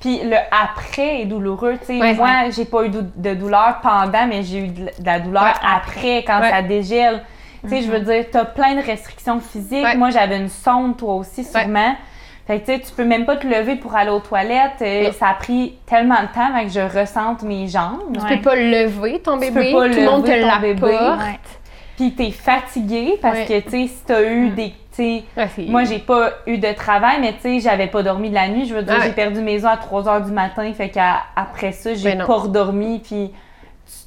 Puis le après est douloureux. Tu sais, Ouais. moi, j'ai pas eu de douleur pendant, mais j'ai eu de la douleur Ouais, après, quand Ouais. ça dégèle. Tu sais, je veux dire, t'as plein de restrictions physiques. Ouais. Moi, j'avais une sonde, toi aussi, sûrement. Fait que tu sais, tu peux même pas te lever pour aller aux toilettes. Euh, ça a pris tellement de temps avant que je ressente mes jambes. Tu Ouais. peux pas lever ton Tu bébé, peux pas tout le monde te l'apporte. Puis t'es fatigué parce Ouais. que, tu sais, si t'as eu des... sais, Moi, j'ai pas eu de travail, mais tu sais, j'avais pas dormi de la nuit. Je veux dire, ouais. j'ai perdu mes os à 3 heures du matin. Fait qu'après ça, j'ai Ben pas redormi. Puis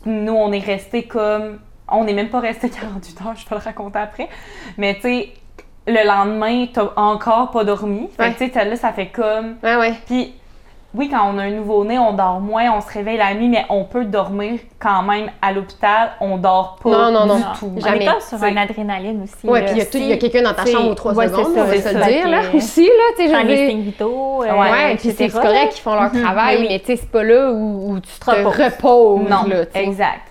nous, on est resté comme. On n'est même pas resté 48 heures, je vais le raconter après. Mais tu sais, le lendemain, t'as encore pas dormi. Fait Ouais. que tu sais, là, ça fait comme. Ouais, ouais. Puis oui, quand on a un nouveau-né, on dort moins, on se réveille la nuit, mais on peut dormir quand même à l'hôpital. On dort pas Non, non, non. du Non. tout. On Jamais. est comme sur C'est- une adrénaline aussi. Ouais, là. puis il y a quelqu'un dans ta chambre aux 3 ouais, c'est secondes, ça, on va se le dire, là, aussi, là, tu sais, les vitaux. euh, Ouais, puis c'est correct qu'ils font leur Mhm. travail, Oui, oui. mais tu sais, c'est pas là où, où tu te reposes. reposes, Non, là, tu sais. exact.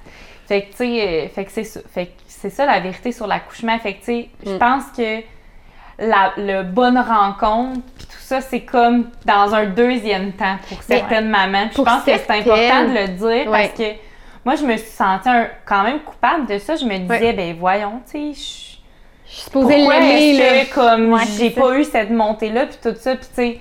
Fait que, tu sais, euh, fait que c'est ça. Fait que c'est ça la vérité sur l'accouchement. Fait que, tu sais, je Mm. pense que la le bonne rencontre, puis tout ça, c'est comme dans un deuxième temps pour certaines mamans. Je pense que c'est important de le dire Ouais. parce que moi, je me suis sentie un- quand même coupable de ça. Je me disais, ben voyons, tu sais, je- Je suis supposée l'aimer, comme Ouais, j'ai pas eu cette montée-là, puis tout ça, puis tu sais,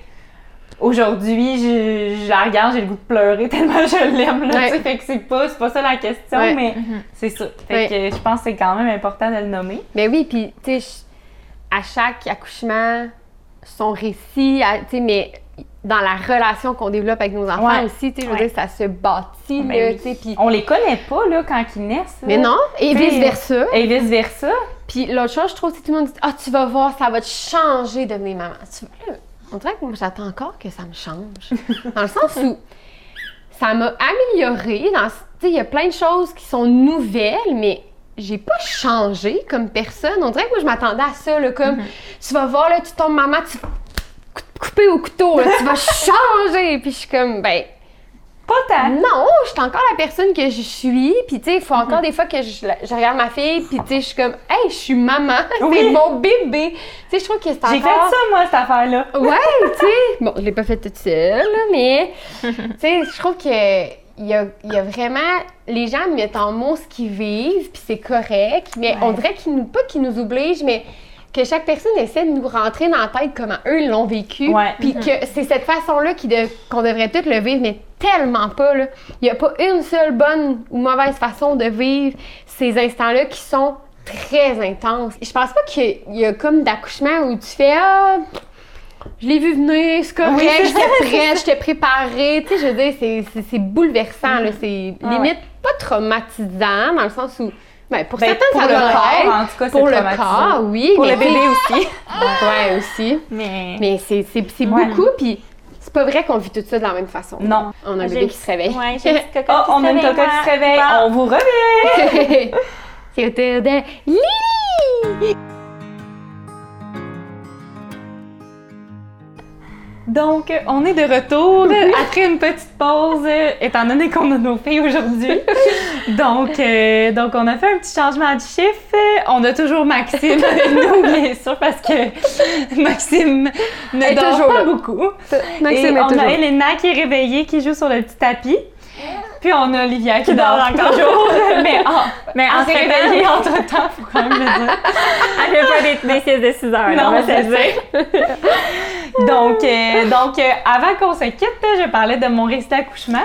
aujourd'hui, je, je la regarde, j'ai le goût de pleurer tellement je l'aime, là, Ouais. tu sais, fait que c'est pas, c'est pas ça la question, Ouais. mais Mhm. c'est ça. Fait Ouais. que je pense que c'est quand même important de le nommer. Mais oui, puis tu sais, je- à chaque accouchement, son récit, à- tu sais, mais dans la relation qu'on développe avec nos enfants Ouais. aussi, tu sais, je veux Ouais. dire, ça se bâtit, Ben là, tu sais, puis... On les connaît pas, là, quand ils naissent. là. Mais non, et vice-versa. Et vice-versa. Puis l'autre chose, je trouve, c'est tout le monde dit « Ah, tu vas voir, ça va te changer de devenir maman. » Tu vois, là, On dirait que moi, j'attends encore que ça me change. Dans le sens où ça m'a amélioré. dans- Tu sais, il y a plein de choses qui sont nouvelles, mais j'ai pas changé comme personne. On dirait que moi, je m'attendais à ça, là, comme tu vas voir, là, tu tombes maman, tu couper au couteau, là, tu vas changer. Puis je suis comme, ben, Pas tant. non, je suis encore la personne que je suis. Puis, tu sais, il faut encore des fois que je, je regarde ma fille, puis, tu sais, je suis comme, hey, je suis maman, c'est mon bébé. Tu sais, je trouve que c'est encore. J'ai fait ça, moi, cette affaire-là. Ouais, tu sais. Bon, je l'ai pas fait toute seule, mais, tu sais, je trouve que. Il y, a, il y a vraiment. Les gens mettent en mots ce qu'ils vivent, puis c'est correct, mais on dirait qu'ils nous. Pas qu'ils nous obligent, mais que chaque personne essaie de nous rentrer dans la tête comment eux l'ont vécu. Ouais. Puis que c'est cette façon-là de- qu'on devrait tous le vivre, mais tellement pas. là. Il n'y a pas une seule bonne ou mauvaise façon de vivre ces instants-là qui sont très intenses. Je pense pas qu'il y a comme d'accouchement où tu fais Ah, je l'ai vu venir, c'est correct, Oui, j'étais prête, j'étais préparée. Tu sais, je veux dire, c'est- bouleversant, là. C'est Ah limite pas traumatisant dans le sens où. Ben, pour Ben, certains, pour ça le corps, l'être. en tout cas, c'est Pour le corps, oui. Pour mais le bébé aussi. Ouais, aussi. Mais, Mais c'est Ouais. beaucoup, puis C'est pas vrai qu'on vit tout ça de la même façon. Non. On a un bébé qui se réveille. Ouais, j'ai une petite cocotte Oh, on a une réveille, cocotte qui se réveille. Bon. On vous revient. C'est au tour de Lily! Donc, on est de retour après une petite pause, euh, étant donné qu'on a nos filles aujourd'hui. donc, euh, donc, on a fait un petit changement de chiffre. On a toujours Maxime avec nous, bien sûr, parce que Maxime ne est dort toujours pas là. beaucoup. Maxime Et est on toujours. a Elena qui est réveillée, qui joue sur le petit tapis. Puis on a Olivia qui, dort encore. toujours. mais en, mais en Entre-temps. réveillée entre-temps, faut quand même le dire. Elle fait pas des, des siestes de 6 heures, Non, c'est dire. Donc, euh, donc euh, avant qu'on se quitte, je parlais de mon récit d'accouchement.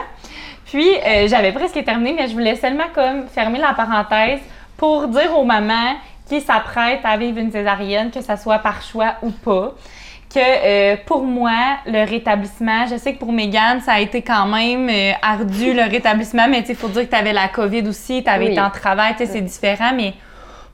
Puis, euh, j'avais presque terminé, mais je voulais seulement comme fermer la parenthèse pour dire aux mamans qui s'apprêtent à vivre une césarienne, que ça soit par choix ou pas, que euh, pour moi, le rétablissement, je sais que pour Mégane, ça a été quand même euh, ardu le rétablissement, mais il faut dire que tu avais la COVID aussi, tu avais Oui. été en travail, c'est différent, mais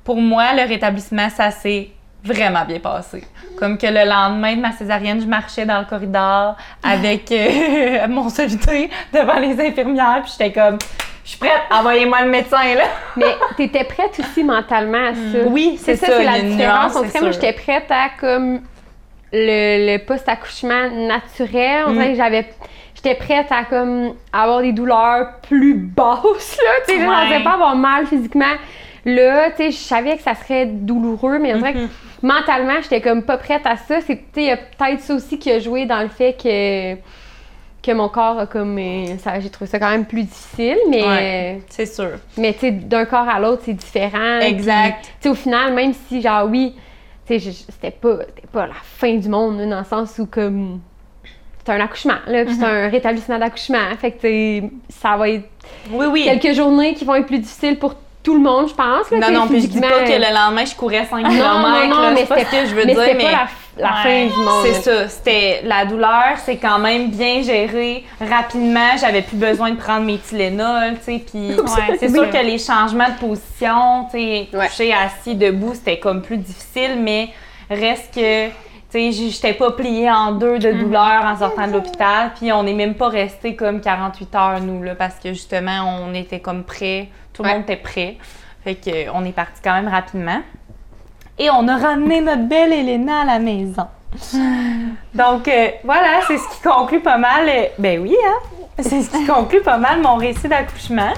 pour moi, le rétablissement, ça s'est vraiment bien passé. Comme que le lendemain de ma césarienne, je marchais dans le corridor avec euh, mon solitaire devant les infirmières, puis j'étais comme, je suis prête, envoyez-moi le médecin, là. Mais t'étais prête aussi mentalement à ça. Oui, c'est ça, c'est il y a la différence. nuance, c'est moi, j'étais prête à comme le, le post-accouchement naturel. On Mm. que j'avais. J'étais prête à comme avoir des douleurs plus basses, là. Tu sais, Ouais. je pensais pas avoir mal physiquement. Là, tu sais, je savais que ça serait douloureux, mais on dirait Mm-hmm. que mentalement, j'étais comme pas prête à ça. C'est, tu sais, il y a peut-être ça aussi qui a joué dans le fait que que mon corps a comme euh, ça j'ai trouvé ça quand même plus difficile mais Ouais. C'est sûr. mais tu sais, d'un corps à l'autre, c'est différent. Exact. Puis, Tu sais, au final, même si, genre, oui, c'était pas, pas la fin du monde, là, dans le sens où, comme, c'est un accouchement, là, puis c'est Mm-hmm. un rétablissement d'accouchement. Fait que, ça va être Oui, oui. quelques journées qui vont être plus difficiles pour tout le monde, je pense. Là, Non, non, puis je dis pas que le lendemain, je courais 5 Non, km, non, non, là, mais c'est pas ce que je veux mais dire, mais... pas la, la fin Ouais, du monde. C'est ça. C'était la douleur, c'est quand même bien géré rapidement. J'avais plus besoin de prendre mes Tylenol, tu sais. Puis Ouais, c'est sûr que les changements de position, tu sais, Ouais. coucher assis, debout, c'était comme plus difficile, mais reste que. Tu sais, j'étais pas pliée en deux de douleur en sortant de l'hôpital, puis on n'est même pas resté comme 48 heures, nous, là, parce que justement, on était comme prêts, tout le Ouais. monde était prêt. Fait que, on est parti quand même rapidement et on a ramené notre belle Elena à la maison. Donc euh, voilà, c'est ce qui conclut pas mal. Euh, ben oui, hein? C'est ce qui conclut pas mal mon récit d'accouchement.